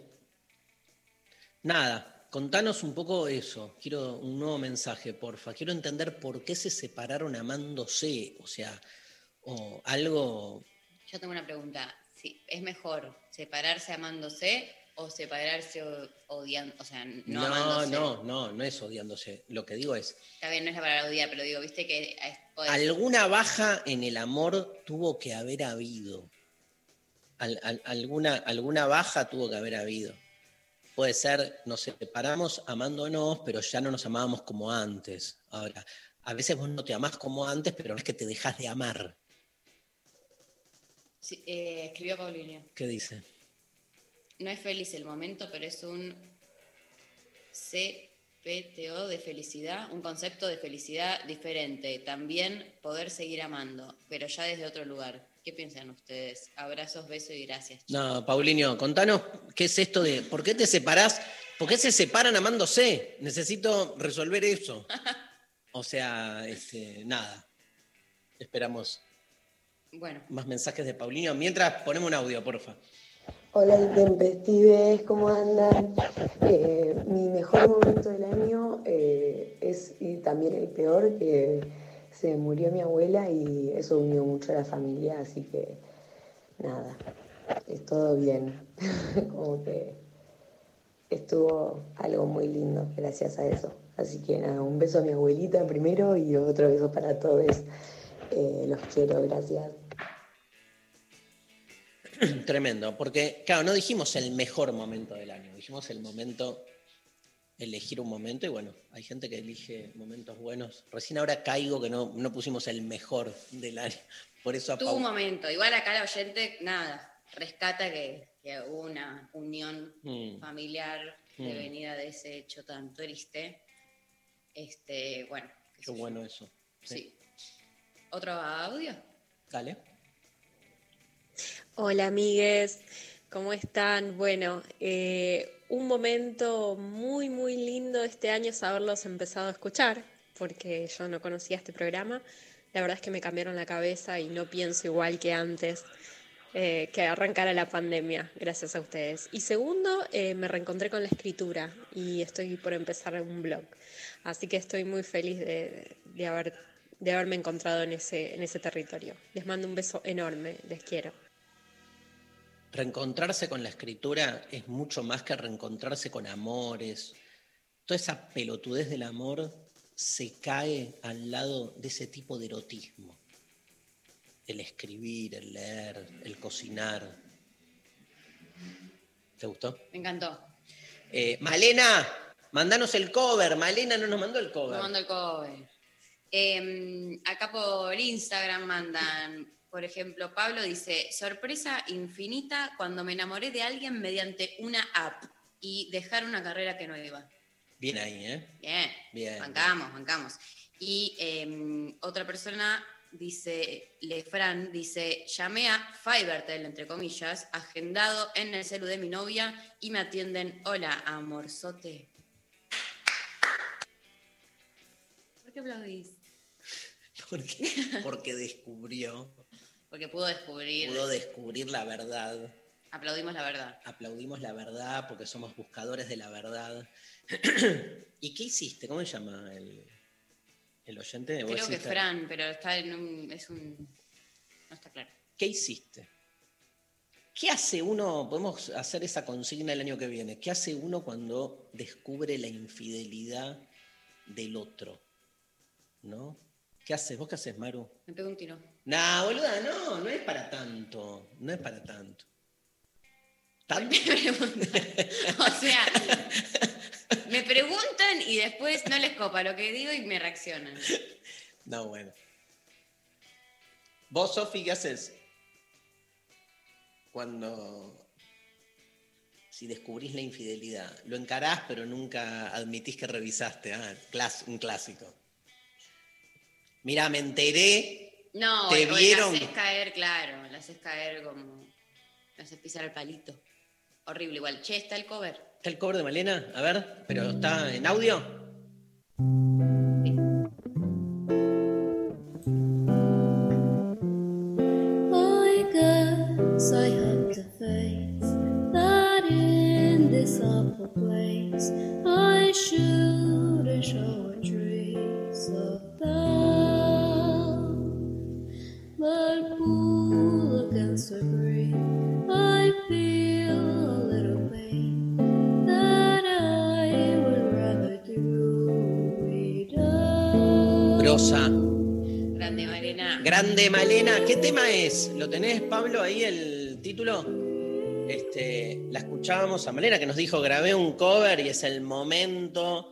nada, contanos un poco eso. Quiero un nuevo mensaje, porfa. Quiero entender por qué se separaron amándose, o sea, o algo... Yo tengo una pregunta. Sí, ¿Es mejor separarse amándose o separarse o- odiando? O sea, no, No, amándose. no, no, no es odiándose. Lo que digo es, Está bien, no es la palabra odiar, pero digo, viste que podés- Alguna baja en el amor tuvo que haber habido. Al- al- alguna, alguna baja tuvo que haber habido. Puede ser, nos separamos amándonos, pero ya no nos amábamos como antes. Ahora, a veces vos no te amás como antes, pero no es que te dejas de amar. Sí, eh, escribió Paulinho. ¿Qué dice? No es feliz el momento, pero es un CPTO de felicidad, un concepto de felicidad diferente. También poder seguir amando, pero ya desde otro lugar. ¿Qué piensan ustedes? Abrazos, besos y gracias. No, Paulinho, contanos qué es esto de por qué te separás, por qué se separan amándose. Necesito resolver eso. <laughs> O sea, este, nada. Esperamos Bueno, más mensajes de Paulinho. Mientras ponemos un audio, porfa. Hola intempestives, ¿cómo andan? Eh, mi mejor momento del año eh, es y también el peor, que se murió mi abuela y eso unió mucho a la familia, así que nada, es todo bien. <laughs> Como que estuvo algo muy lindo gracias a eso. Así que nada, un beso a mi abuelita primero y otro beso para todos. Eh, los quiero, gracias. <clears throat> Tremendo, porque, claro, no dijimos el mejor momento del año, dijimos el momento, elegir un momento, y bueno, hay gente que elige momentos buenos. Recién ahora caigo que no, no pusimos el mejor del año, <laughs> por eso tuvo un momento. Igual acá la oyente, nada, rescata que, que hubo una unión Mm. familiar Mm. devenida de ese hecho tan triste. Este, bueno, Qué bueno eso. sí. ¿Otro audio? Dale. Hola amigues, ¿cómo están? Bueno, eh, un momento muy, muy lindo este año es haberlos empezado a escuchar, porque yo no conocía este programa. La verdad es que me cambiaron la cabeza y no pienso igual que antes. eh, que arrancara la pandemia, gracias a ustedes. Y segundo, eh, me reencontré con la escritura y estoy por empezar un blog. Así que estoy muy feliz de, de haber, de haberme encontrado en ese, en ese territorio. Les mando un beso enorme, les quiero. Reencontrarse con la escritura es mucho más que reencontrarse con amores. Toda esa pelotudez del amor se cae al lado de ese tipo de erotismo. El escribir, el leer, el cocinar. ¿Te gustó? Me encantó. Eh, Malena, mandanos el cover. Malena no nos mandó el cover. Me mando el cover. Eh, acá por Instagram mandan, por ejemplo, Pablo dice, sorpresa infinita cuando me enamoré de alguien mediante una app y dejar una carrera que no iba. Bien ahí, ¿eh? Bien, Bien. bancamos, bancamos. Y eh, otra persona dice, Lefran dice, llamé a Fivertel, entre comillas, agendado en el celu de mi novia y me atienden, hola, amorzote. ¿Por qué aplaudís? <laughs> Porque, porque descubrió, Porque pudo descubrir, pudo descubrir la verdad. aplaudimos la verdad. Aplaudimos la verdad porque somos buscadores de la verdad. <clears throat> ¿Y qué hiciste? ¿Cómo se llama el, el oyente? ¿Vos Creo que Fran, pero está en un, es un, no está claro. ¿Qué hiciste? ¿Qué hace uno? Podemos hacer esa consigna el año que viene. ¿Qué hace uno cuando descubre la infidelidad del otro? ¿No? ¿Qué haces? ¿Vos qué haces, Maru? Me pego un tiro. No, boluda, no, no es para tanto. No es para tanto. ¿Tanto? <laughs> O sea, me preguntan y después no les copa lo que digo y me reaccionan. No, bueno. ¿Vos, Sofi, qué haces? Cuando. Si descubrís la infidelidad, lo encarás, pero nunca admitís que revisaste. Ah, un clásico. Mira, me enteré. No, ¿Te o- vieron? la haces caer, claro, la haces caer como. La haces pisar el palito. Horrible igual. Che, está el cover. ¿Está el cover de Malena? A ver, pero está en audio. I guess I have to face that in this awful place Grande Malena. ¿Qué tema es? ¿Lo tenés, Pablo, ahí el título? Este, la escuchábamos a Malena que nos dijo grabé un cover y es el momento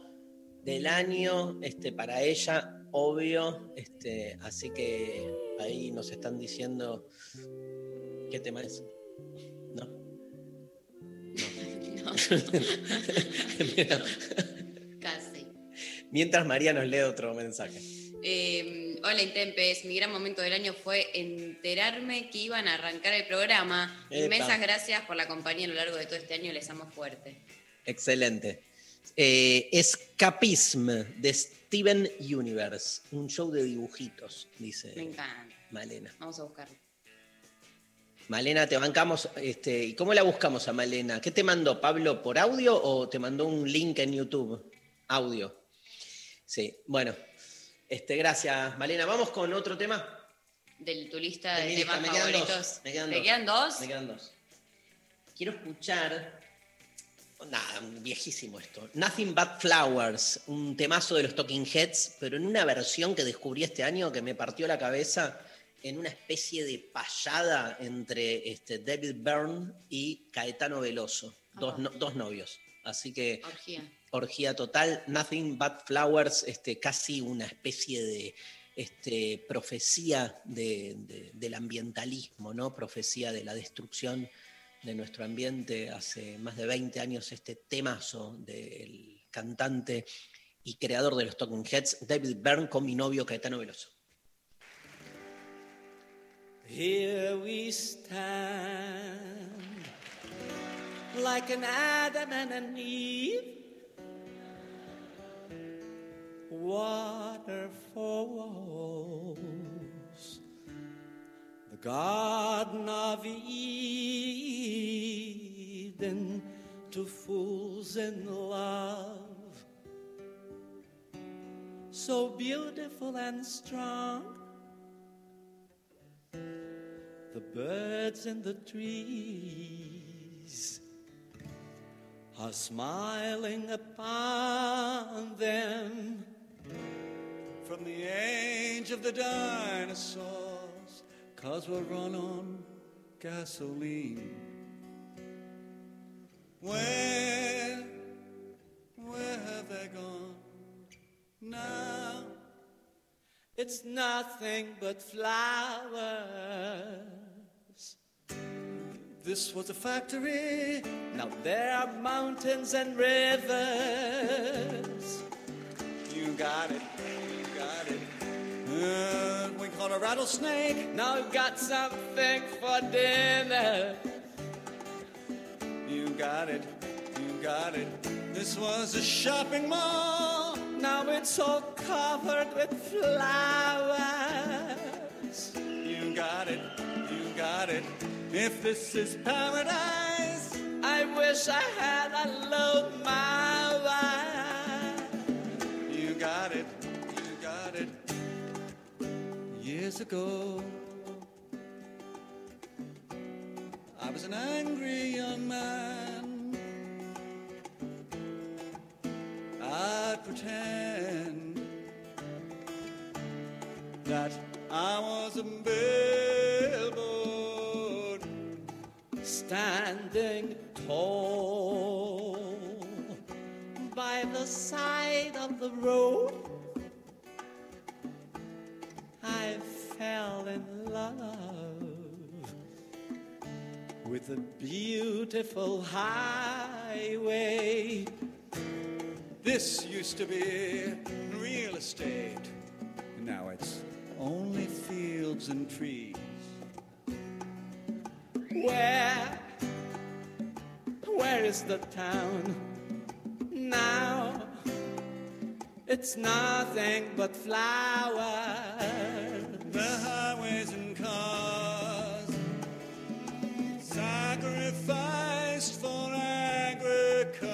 del año este, para ella, obvio. Este, así que ahí nos están diciendo qué tema es. ¿No? <laughs> No. <laughs> Mira, Casi. Mientras María nos lee otro mensaje. Eh, hola Intempes, mi gran momento del año fue enterarme que iban a arrancar el programa. Epa. Inmensas gracias por la compañía a lo largo de todo este año, les amo fuerte. Excelente. Eh, Escapism de Steven Universe, un show de dibujitos, dice Me encanta. Malena. Vamos a buscarlo. Malena, te bancamos. Este, ¿Y cómo la buscamos a Malena? ¿Qué te mandó, Pablo, por audio o te mandó un link en YouTube? Audio. Sí, bueno. Este, gracias, Malena. Vamos con otro tema. De tu lista De de temas me quedan favoritos. dos, me quedan ¿Te dos. quedan dos? Me quedan dos. Quiero escuchar. Nada, viejísimo esto. Nothing But Flowers, un temazo de los Talking Heads, pero en una versión que descubrí este año que me partió la cabeza en una especie de payada entre este, David Byrne y Caetano Veloso, dos, no- dos novios. Así que Orgía. Orgía total, Nothing But Flowers, este, casi una especie de este, profecía de- de- del ambientalismo, ¿no? Profecía de la destrucción de nuestro ambiente. Hace más de 20 años este temazo del cantante y creador de los Talking Heads, David Byrne, con mi novio Caetano Veloso. Here we stand like an Adam and an Eve, waterfalls. The Garden of Eden to fools in love. So beautiful and strong. The birds in the trees are smiling upon them from the age of the dinosaurs, cause we're run on gasoline. Where, where have they gone now? It's nothing but flowers. This was a factory, now there are mountains and rivers. You got it, you got it. Uh, we caught a rattlesnake, now we've got something for dinner. You got it, you got it. This was a shopping mall, now it's all covered with flowers. You got it, you got it. If this is paradise, I wish I had a low my You got it, you got it. Years ago, I was an angry young man. I'd pretend that I was a billboard standing tall by the side the road. I fell in love with a beautiful highway. This used to be real estate. Now it's only fields and trees. Where, where is the town It's nothing but flowers. The highways and cars sacrificed for agriculture.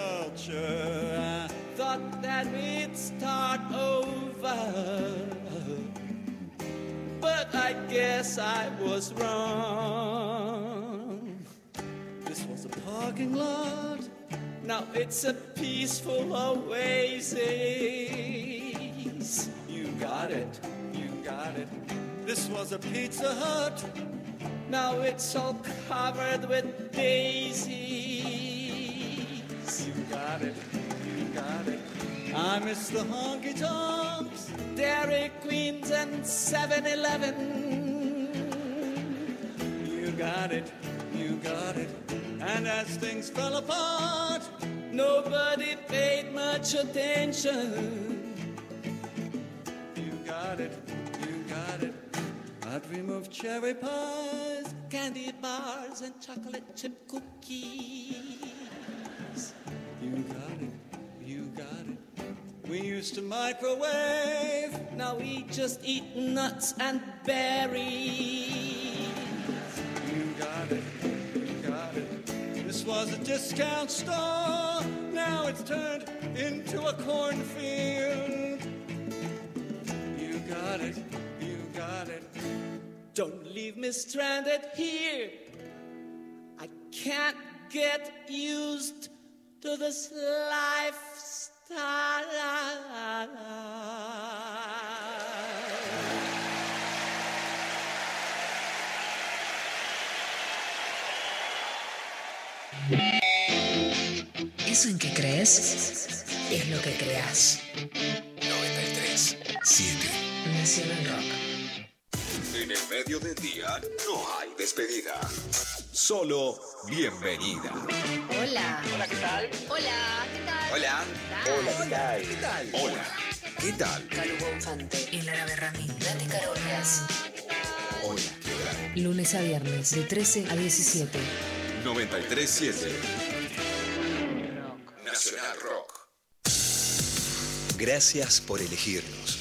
I thought that we'd start over. But I guess I was wrong. This was a parking lot. Now it's a peaceful oasis. You got it, you got it. This was a Pizza Hut. Now it's all covered with daisies. You got it, you got it. I miss the honky tonks, Dairy Queens, and 7 Eleven. You got it, you got it. And as things fell apart, nobody paid much attention. You got it, you got it. I dream of cherry pies, candy bars, and chocolate chip cookies. You got it, you got it. We used to microwave, now we just eat nuts and berries. You got it, you got it. This was a discount store, now it's turned into a cornfield. Got it, you got it. Don't leave me stranded here. I can't get used to this lifestyle. Eso en que crees es lo que creas. 93 7 Nacional Rock. En el medio del día no hay despedida. Solo bienvenida. Hola. Hola, ¿qué tal? Hola, ¿qué tal? Hola. Hola, ¿qué tal? ¿Qué tal? Hola. ¿Qué tal? Calu Bonfante. El árabe Rami. Nati Carolas. Hola. ¿Qué tal? Lunes a viernes de 13 a 17. 93 7 Nacional Rock. Gracias por elegirnos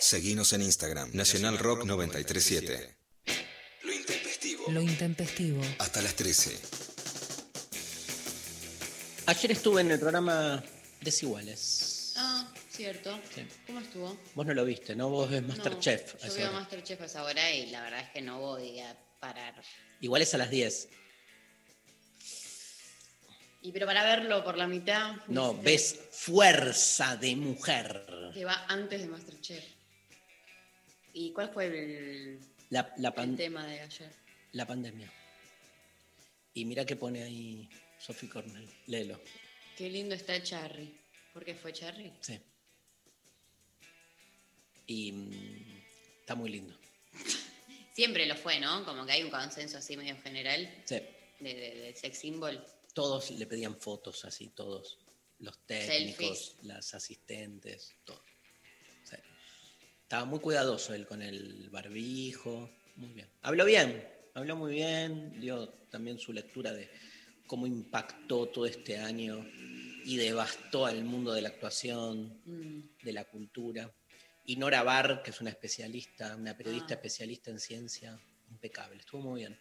Seguinos en Instagram. Nacional Rock 937. Lo intempestivo. Lo intempestivo. Hasta las 13. Ayer estuve en el programa Desiguales. Ah, cierto. Sí. ¿Cómo estuvo? Vos no lo viste, ¿no? Vos ves Masterchef. a Yo veo. Masterchef a esa hora y la verdad es que no voy a parar. Igual es a las 10. Y pero para verlo por la mitad. No, ves Fuerza de Mujer. Que va antes de Masterchef. ¿Y cuál fue el, La, la, el pan- tema de ayer? la pandemia. Y mira que pone ahí Sophie Cornell. Léelo. Qué lindo está Charry. ¿Por qué fue Charry? Sí. Y mm, está muy lindo. <laughs> Siempre lo fue, ¿no? Como que hay un consenso así medio general Sí. de, de- de sex symbol. Todos le pedían fotos así, todos. Los técnicos, Selfies. las asistentes, todo. Estaba muy cuidadoso él con el barbijo. Muy bien. Habló bien, habló muy bien. Dio también su lectura de cómo impactó todo este año y devastó al mundo de la actuación, Mm. de la cultura. Y Nora Barr, que es una especialista, una periodista Ah. especialista en ciencia, impecable. Estuvo muy bien.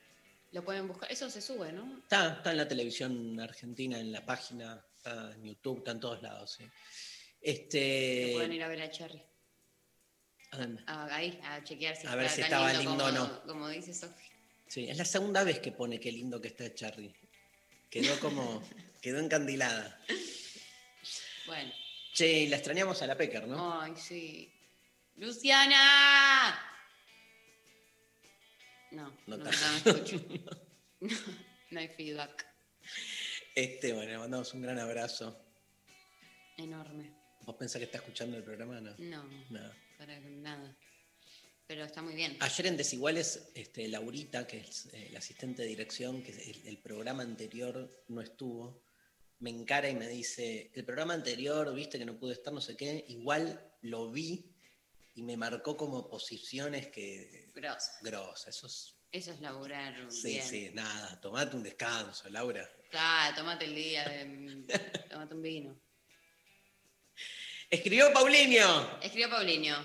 Lo pueden buscar. Eso se sube, ¿no? Está, está en la televisión argentina, en la página, está en YouTube, está en todos lados. sí. Lo Este, pueden ir a ver a Charry. Ah, ahí, a chequear si A ver si estaba lindo o como, no. Como dice Sofía. Sí, es la segunda vez que pone qué lindo que está Charlie. Quedó como, <laughs> quedó encandilada. Bueno. Che, la extrañamos a la Pecker, ¿no? Ay, sí. ¡Luciana! No, No no, no, <laughs> escucho. no, <laughs> no hay feedback. Este, bueno, le mandamos un gran abrazo. Enorme. ¿Vos pensás que está escuchando el programa? No. No, No. Para nada. Pero está muy bien. Ayer en Desiguales, este, Laurita, que es eh, la asistente de dirección, que el, el programa anterior no estuvo, me encara y me dice, el programa anterior, viste que no pude estar, no sé qué, igual lo vi y me marcó como posiciones que... Grosa. Grosa, eso es... Eso es laburar Sí, bien. sí, nada, tomate un descanso, Laura. Claro, tomate el día, de, tomate un vino. Escribió Paulinho. Escribió Paulinho.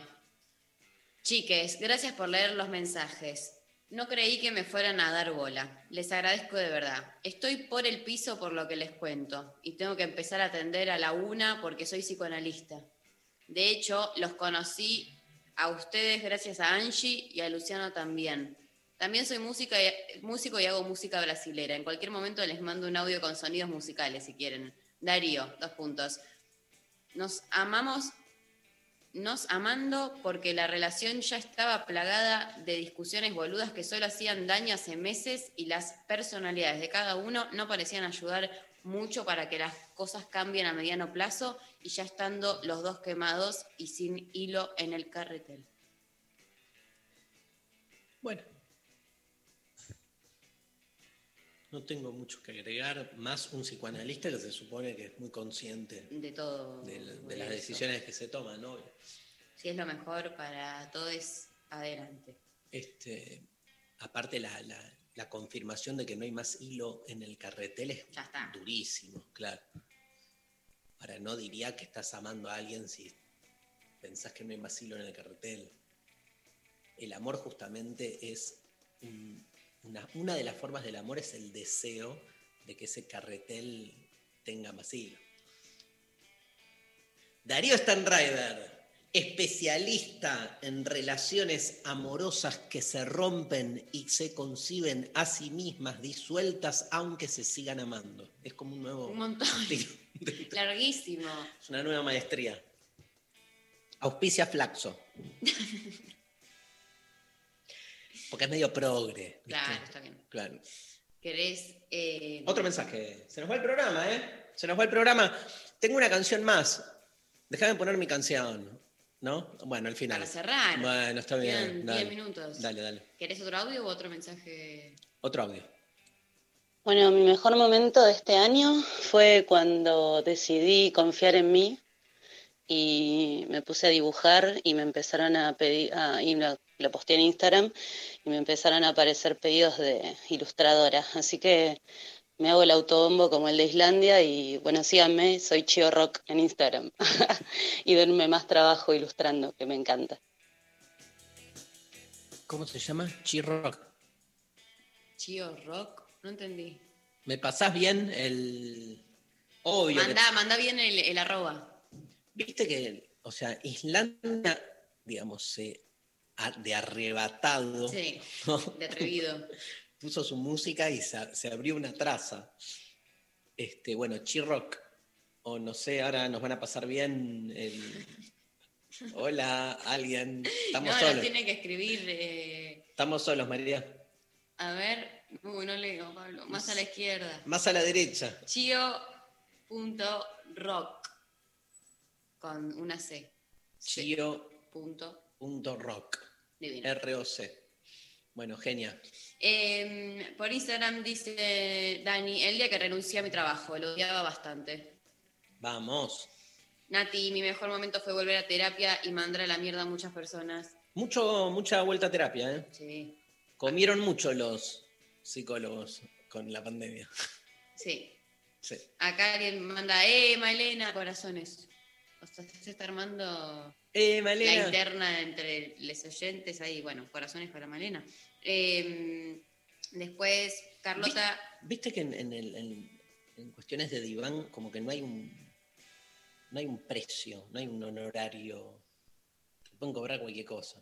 Chiques, gracias por leer los mensajes. No creí que me fueran a dar bola. Les agradezco de verdad. Estoy por el piso por lo que les cuento y tengo que empezar a atender a la una porque soy psicoanalista. De hecho, los conocí a ustedes gracias a Angie y a Luciano también. También soy músico y hago música brasilera. En cualquier momento les mando un audio con sonidos musicales si quieren. Darío, dos puntos. Nos amamos nos amando porque la relación ya estaba plagada de discusiones boludas que solo hacían daño hace meses y las personalidades de cada uno no parecían ayudar mucho para que las cosas cambien a mediano plazo y ya estando los dos quemados y sin hilo en el carretel. Bueno. No tengo mucho que agregar, más un psicoanalista que se supone que es muy consciente De todo. de, la- de de las decisiones que se toman, ¿no? Si es lo mejor para todos, adelante. Este, aparte la, la- la confirmación de que no hay más hilo en el carretel es Ya está. durísimo, claro. Ahora no diría que estás amando a alguien si pensás que no hay más hilo en el carretel. El amor justamente es un- una, una de las formas del amor es el deseo de que ese carretel tenga más hilo. Darío Stanrider, especialista en relaciones amorosas que se rompen y se conciben a sí mismas disueltas aunque se sigan amando. Es como un nuevo... Un montón. <laughs> Larguísimo. Es una nueva maestría. Auspicia Flaxo. <laughs> Porque es medio progre. ¿viste? Claro, está bien. Claro. ¿Querés? eh, Otro mensaje. Se nos va el programa, ¿eh? Se nos va el programa. Tengo una canción más. Déjame poner mi canción. ¿No? Bueno, al final. Para cerrar. Bueno, está bien. Quedan dale. 10 minutos. Dale, dale. ¿Querés otro audio u otro mensaje? Otro audio. Bueno, mi mejor momento de este año fue cuando decidí confiar en mí y me puse a dibujar y me empezaron a pedir, y lo, posté en Instagram y me empezaron a aparecer pedidos de ilustradora. Así que me hago el autobombo como el de Islandia y bueno, síganme, soy Chio Rock en Instagram <laughs> y denme más trabajo ilustrando, que me encanta. ¿Cómo se llama? Chirrock. Chio Rock. No entendí. ¿Me pasás bien el. Obvio. que- Manda, manda bien el, el arroba. Viste que, o sea, Islandia, digamos, se de arrebatado. Sí, <laughs> ¿no? de atrevido. Puso su música y se, se abrió una traza. Este, bueno, Chirrock. O no sé, ahora nos van a pasar bien el. Hola, alguien. Estamos no, solos. no tiene que escribir. eh, Estamos solos, María. a ver. Uy, no leo, Pablo. Más a la izquierda. Más a la derecha. Chio.rock. Con una C. Chio. Punto rock. R-O-C. Bueno, genia. Eh, por Instagram dice Dani, el día que renuncié a mi trabajo, lo odiaba bastante. Vamos. Nati, mi mejor momento fue volver a terapia y mandar a la mierda a muchas personas. Mucho, mucha vuelta a terapia, ¿eh? Sí. Comieron mucho los psicólogos con la pandemia. Sí. Sí. Acá alguien manda, eh, Malena, corazones. O sea, se está armando Eh, la interna entre los oyentes ahí, bueno, corazones para Malena. Eh, después, Carlota, Viste que en, en el- en- en cuestiones de diván como que no hay un no hay un precio, no hay un honorario. Te pueden cobrar cualquier cosa.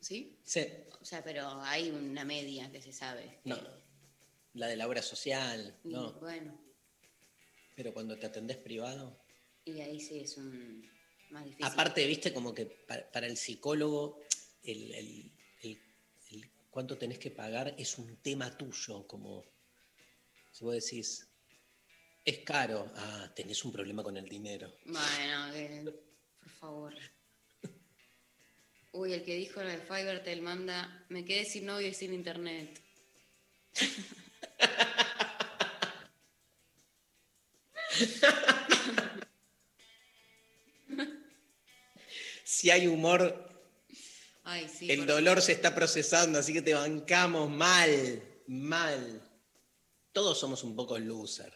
¿sí? Sí. O sea, pero hay una media que se sabe. No. La de la obra social, no. Bueno, Pero cuando te atendés privado. Y ahí sí es un más difícil. Aparte, viste, como que pa- para, el psicólogo, el, el- el- el cuánto tenés que pagar es un tema tuyo. Como si vos decís, es caro, ah, tenés un problema con el dinero. Bueno, por favor. Uy, el que dijo lo de Fivertel manda, me quedé sin novio y sin internet. <laughs> Si hay humor, Ay, sí. el dolor se está procesando, así que te bancamos mal, mal. Todos somos un poco loser.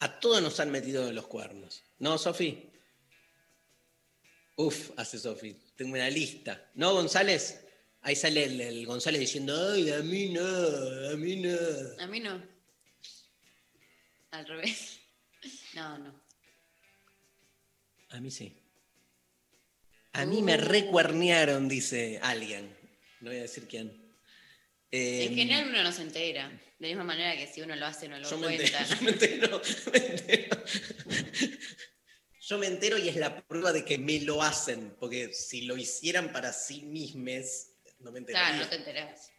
A todos nos han metido en los cuernos. ¿No, Sofi? Uf, hace Sofi. Tengo una lista. ¿No, González? Ahí sale el, el González diciendo, ay, a mí no, a mí no. A mí no. Al revés. <laughs> No, no. A mí sí. A mí me recuernearon, dice alguien. No voy a decir quién. Eh, En general uno no se entera. De la misma manera que si uno lo hace no lo Yo me cuenta. entero, <laughs> yo me entero, me entero. Yo me entero y es la prueba de que me lo hacen, porque si lo hicieran para sí mismos, no me enteraría. Claro, no te enterás.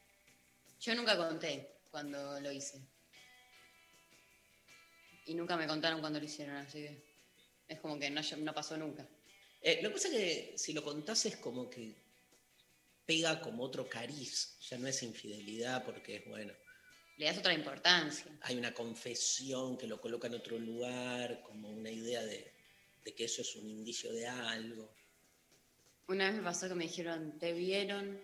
Yo nunca conté cuando lo hice. Y nunca me contaron cuando lo hicieron, así que es como que no, no pasó nunca. Eh, lo que pasa es que si lo contás es como que pega como otro cariz, ya no es infidelidad porque es bueno. Le das otra importancia. Hay una confesión que lo coloca en otro lugar, como una idea de, de que eso es un indicio de algo. Una vez me pasó que me dijeron, te vieron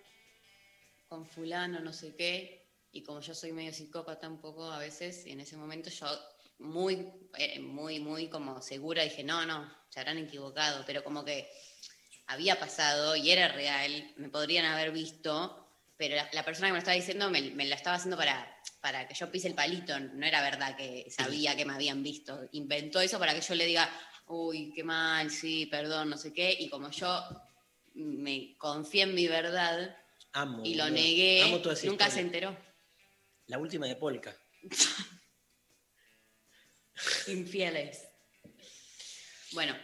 con fulano, no sé qué, y como yo soy medio psicópata un poco a veces, y en ese momento yo muy, eh, muy, muy como segura dije, no, no, se habrán equivocado, pero como que había pasado y era real, me podrían haber visto, pero la, la persona que me lo estaba diciendo me, me la estaba haciendo para, para que yo pise el palito, no era verdad que sabía que me habían visto, inventó eso para que yo le diga, uy, qué mal, sí, perdón, no sé qué, y como yo me confié en mi verdad Amo. y lo negué, Amo nunca historia. se enteró. La última de Polka. <laughs> Infieles. Bueno,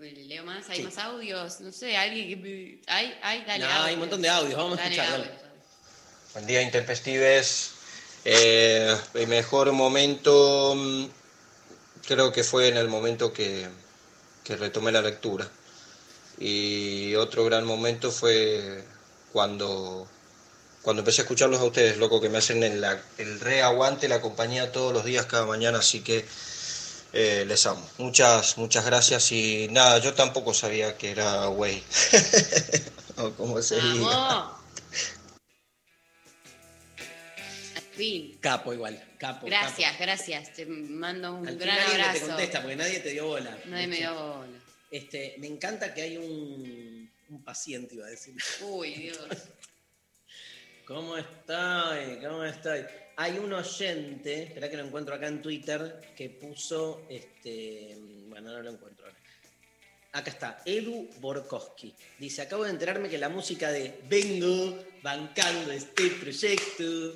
leo más, hay Sí. más audios, no sé, alguien que me- hay, hay, dale. No, hay un montón de audios, vamos a escuchar. Buen día, Intempestives. Eh, el mejor momento mm, creo que fue en el momento que, que retomé la lectura. Y otro gran momento fue cuando, cuando empecé a escucharlos a ustedes, loco, que me hacen el, el reaguante, la compañía todos los días, cada mañana, así que eh, les amo. Muchas, muchas gracias y nada, yo tampoco sabía que era güey. <laughs> o como se diga. Fin. Capo igual, capo. Gracias, gracias. Te mando un Al gran final nadie abrazo. te contesta porque nadie te dio bola. Nadie me dio bola. Este, me encanta que hay un, un paciente, iba a decir. Uy, Dios. <laughs> ¿Cómo estoy? ¿Cómo estoy? Hay un oyente, espera que lo encuentro acá en Twitter, que puso, este, bueno, no lo encuentro ahora. Acá está, Edu Borkowski. Dice, acabo de enterarme que la música de Vengo bancando este proyecto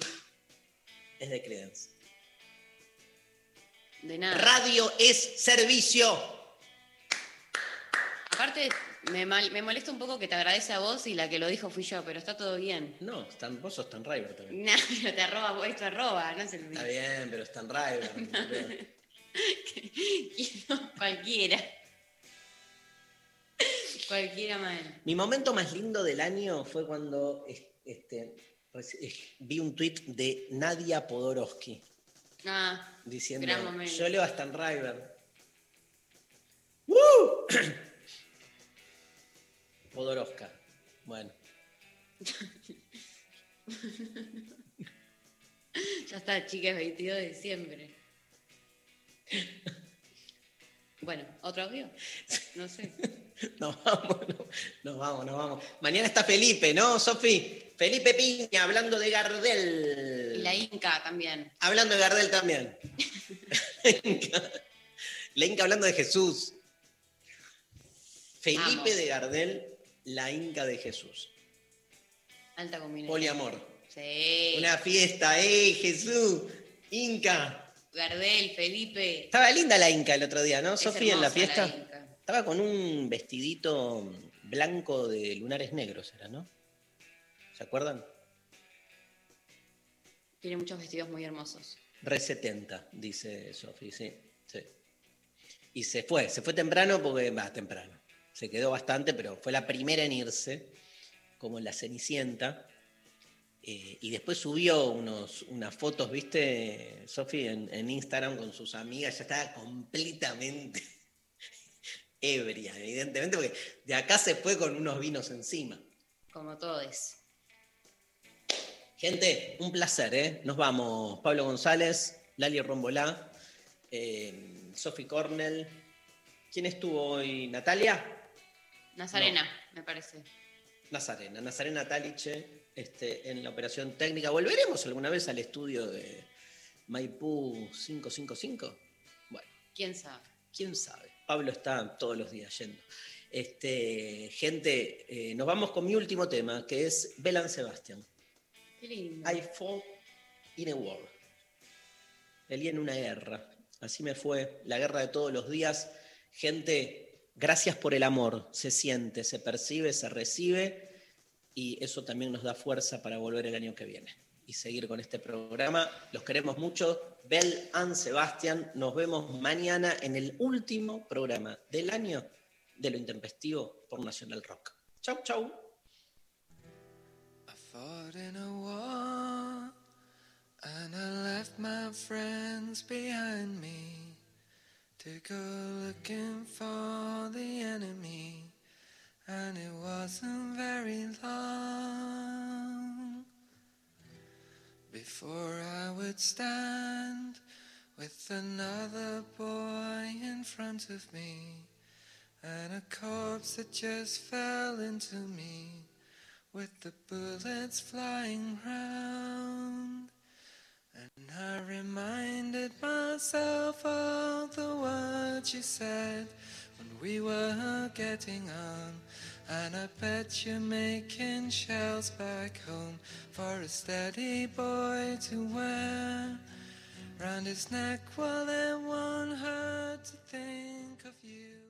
es de Credence. De nada. Radio es servicio. Aparte, me, mal- me molesta un poco que te agradece a vos y la que lo dijo fui yo, pero está todo bien. No, Stan, vos sos Stan River también. <laughs> No, pero te arroba, vos esto arroba, no se lo Está bien, pero Stan River. <laughs> <laughs> Cualquiera. Cualquiera mal. Mi momento más lindo del año fue cuando es- este, vi un tuit de Nadia Podorowski Ah, diciendo, Gran momento. yo leo a Stan River. ¡Woo! <clears throat> Podoroska. Bueno, <laughs> ya está, chicas, 22 de diciembre. Bueno, ¿otro audio? No sé. <laughs> nos vamos, no- nos vamos, nos vamos. Mañana está Felipe, ¿no, Sofi? Felipe Piña, hablando de Gardel. Y la Inca también. Hablando de Gardel también. <laughs> la Inca hablando de Jesús. Felipe de Gardel, la Inca de Jesús. Alta combinación. Poliamor. Sí. Una fiesta, ¡eh, Jesús! Inca. Gardel, Felipe. Estaba linda la Inca el otro día, ¿no, Es Sofía, en la fiesta? Inca. Estaba con un vestidito blanco de lunares negros, ¿era, no? ¿Se acuerdan? Tiene muchos vestidos muy hermosos. Re 70, dice Sofi, sí, sí. Y se fue, se fue temprano porque, va, temprano. Se quedó bastante, pero fue la primera en irse, como la Cenicienta. Eh, y después subió unos, unas fotos, ¿viste, Sofi, en, en Instagram con sus amigas. Ya estaba completamente <laughs> ebria, evidentemente, porque de acá se fue con unos vinos encima. Como todos. Gente, un placer, ¿eh? Nos vamos. Pablo González, Lali Rombolá, eh, Sofi Cornell. ¿Quién estuvo hoy? ¿Natalia? Nazarena, me parece. Nazarena. Nazarena Taliche este, en la operación técnica. ¿Volveremos alguna vez al estudio de Maipú 555? Bueno, ¿Quién sabe? quién sabe. Pablo está todos los días yendo. Este, gente, eh, nos vamos con mi último tema, que es Belan Sebastian. Qué lindo. I fought in a war. Peleé en una guerra. Así me fue. La guerra de todos los días. Gente, gracias por el amor. Se siente, se percibe, se recibe. Y eso también nos da fuerza para volver el año que viene y seguir con este programa. Los queremos mucho. Bel and Sebastián. Nos vemos mañana en el último programa del año de lo intempestivo por Nacional Rock. Chau, chau. To go looking for the enemy and it wasn't very long before I would stand with another boy in front of me and a corpse that just fell into me with the bullets flying round. And I reminded myself of the words you said when we were getting on. And I bet you're making shells back home for a steady boy to wear round his neck while it won't hurt to think of you.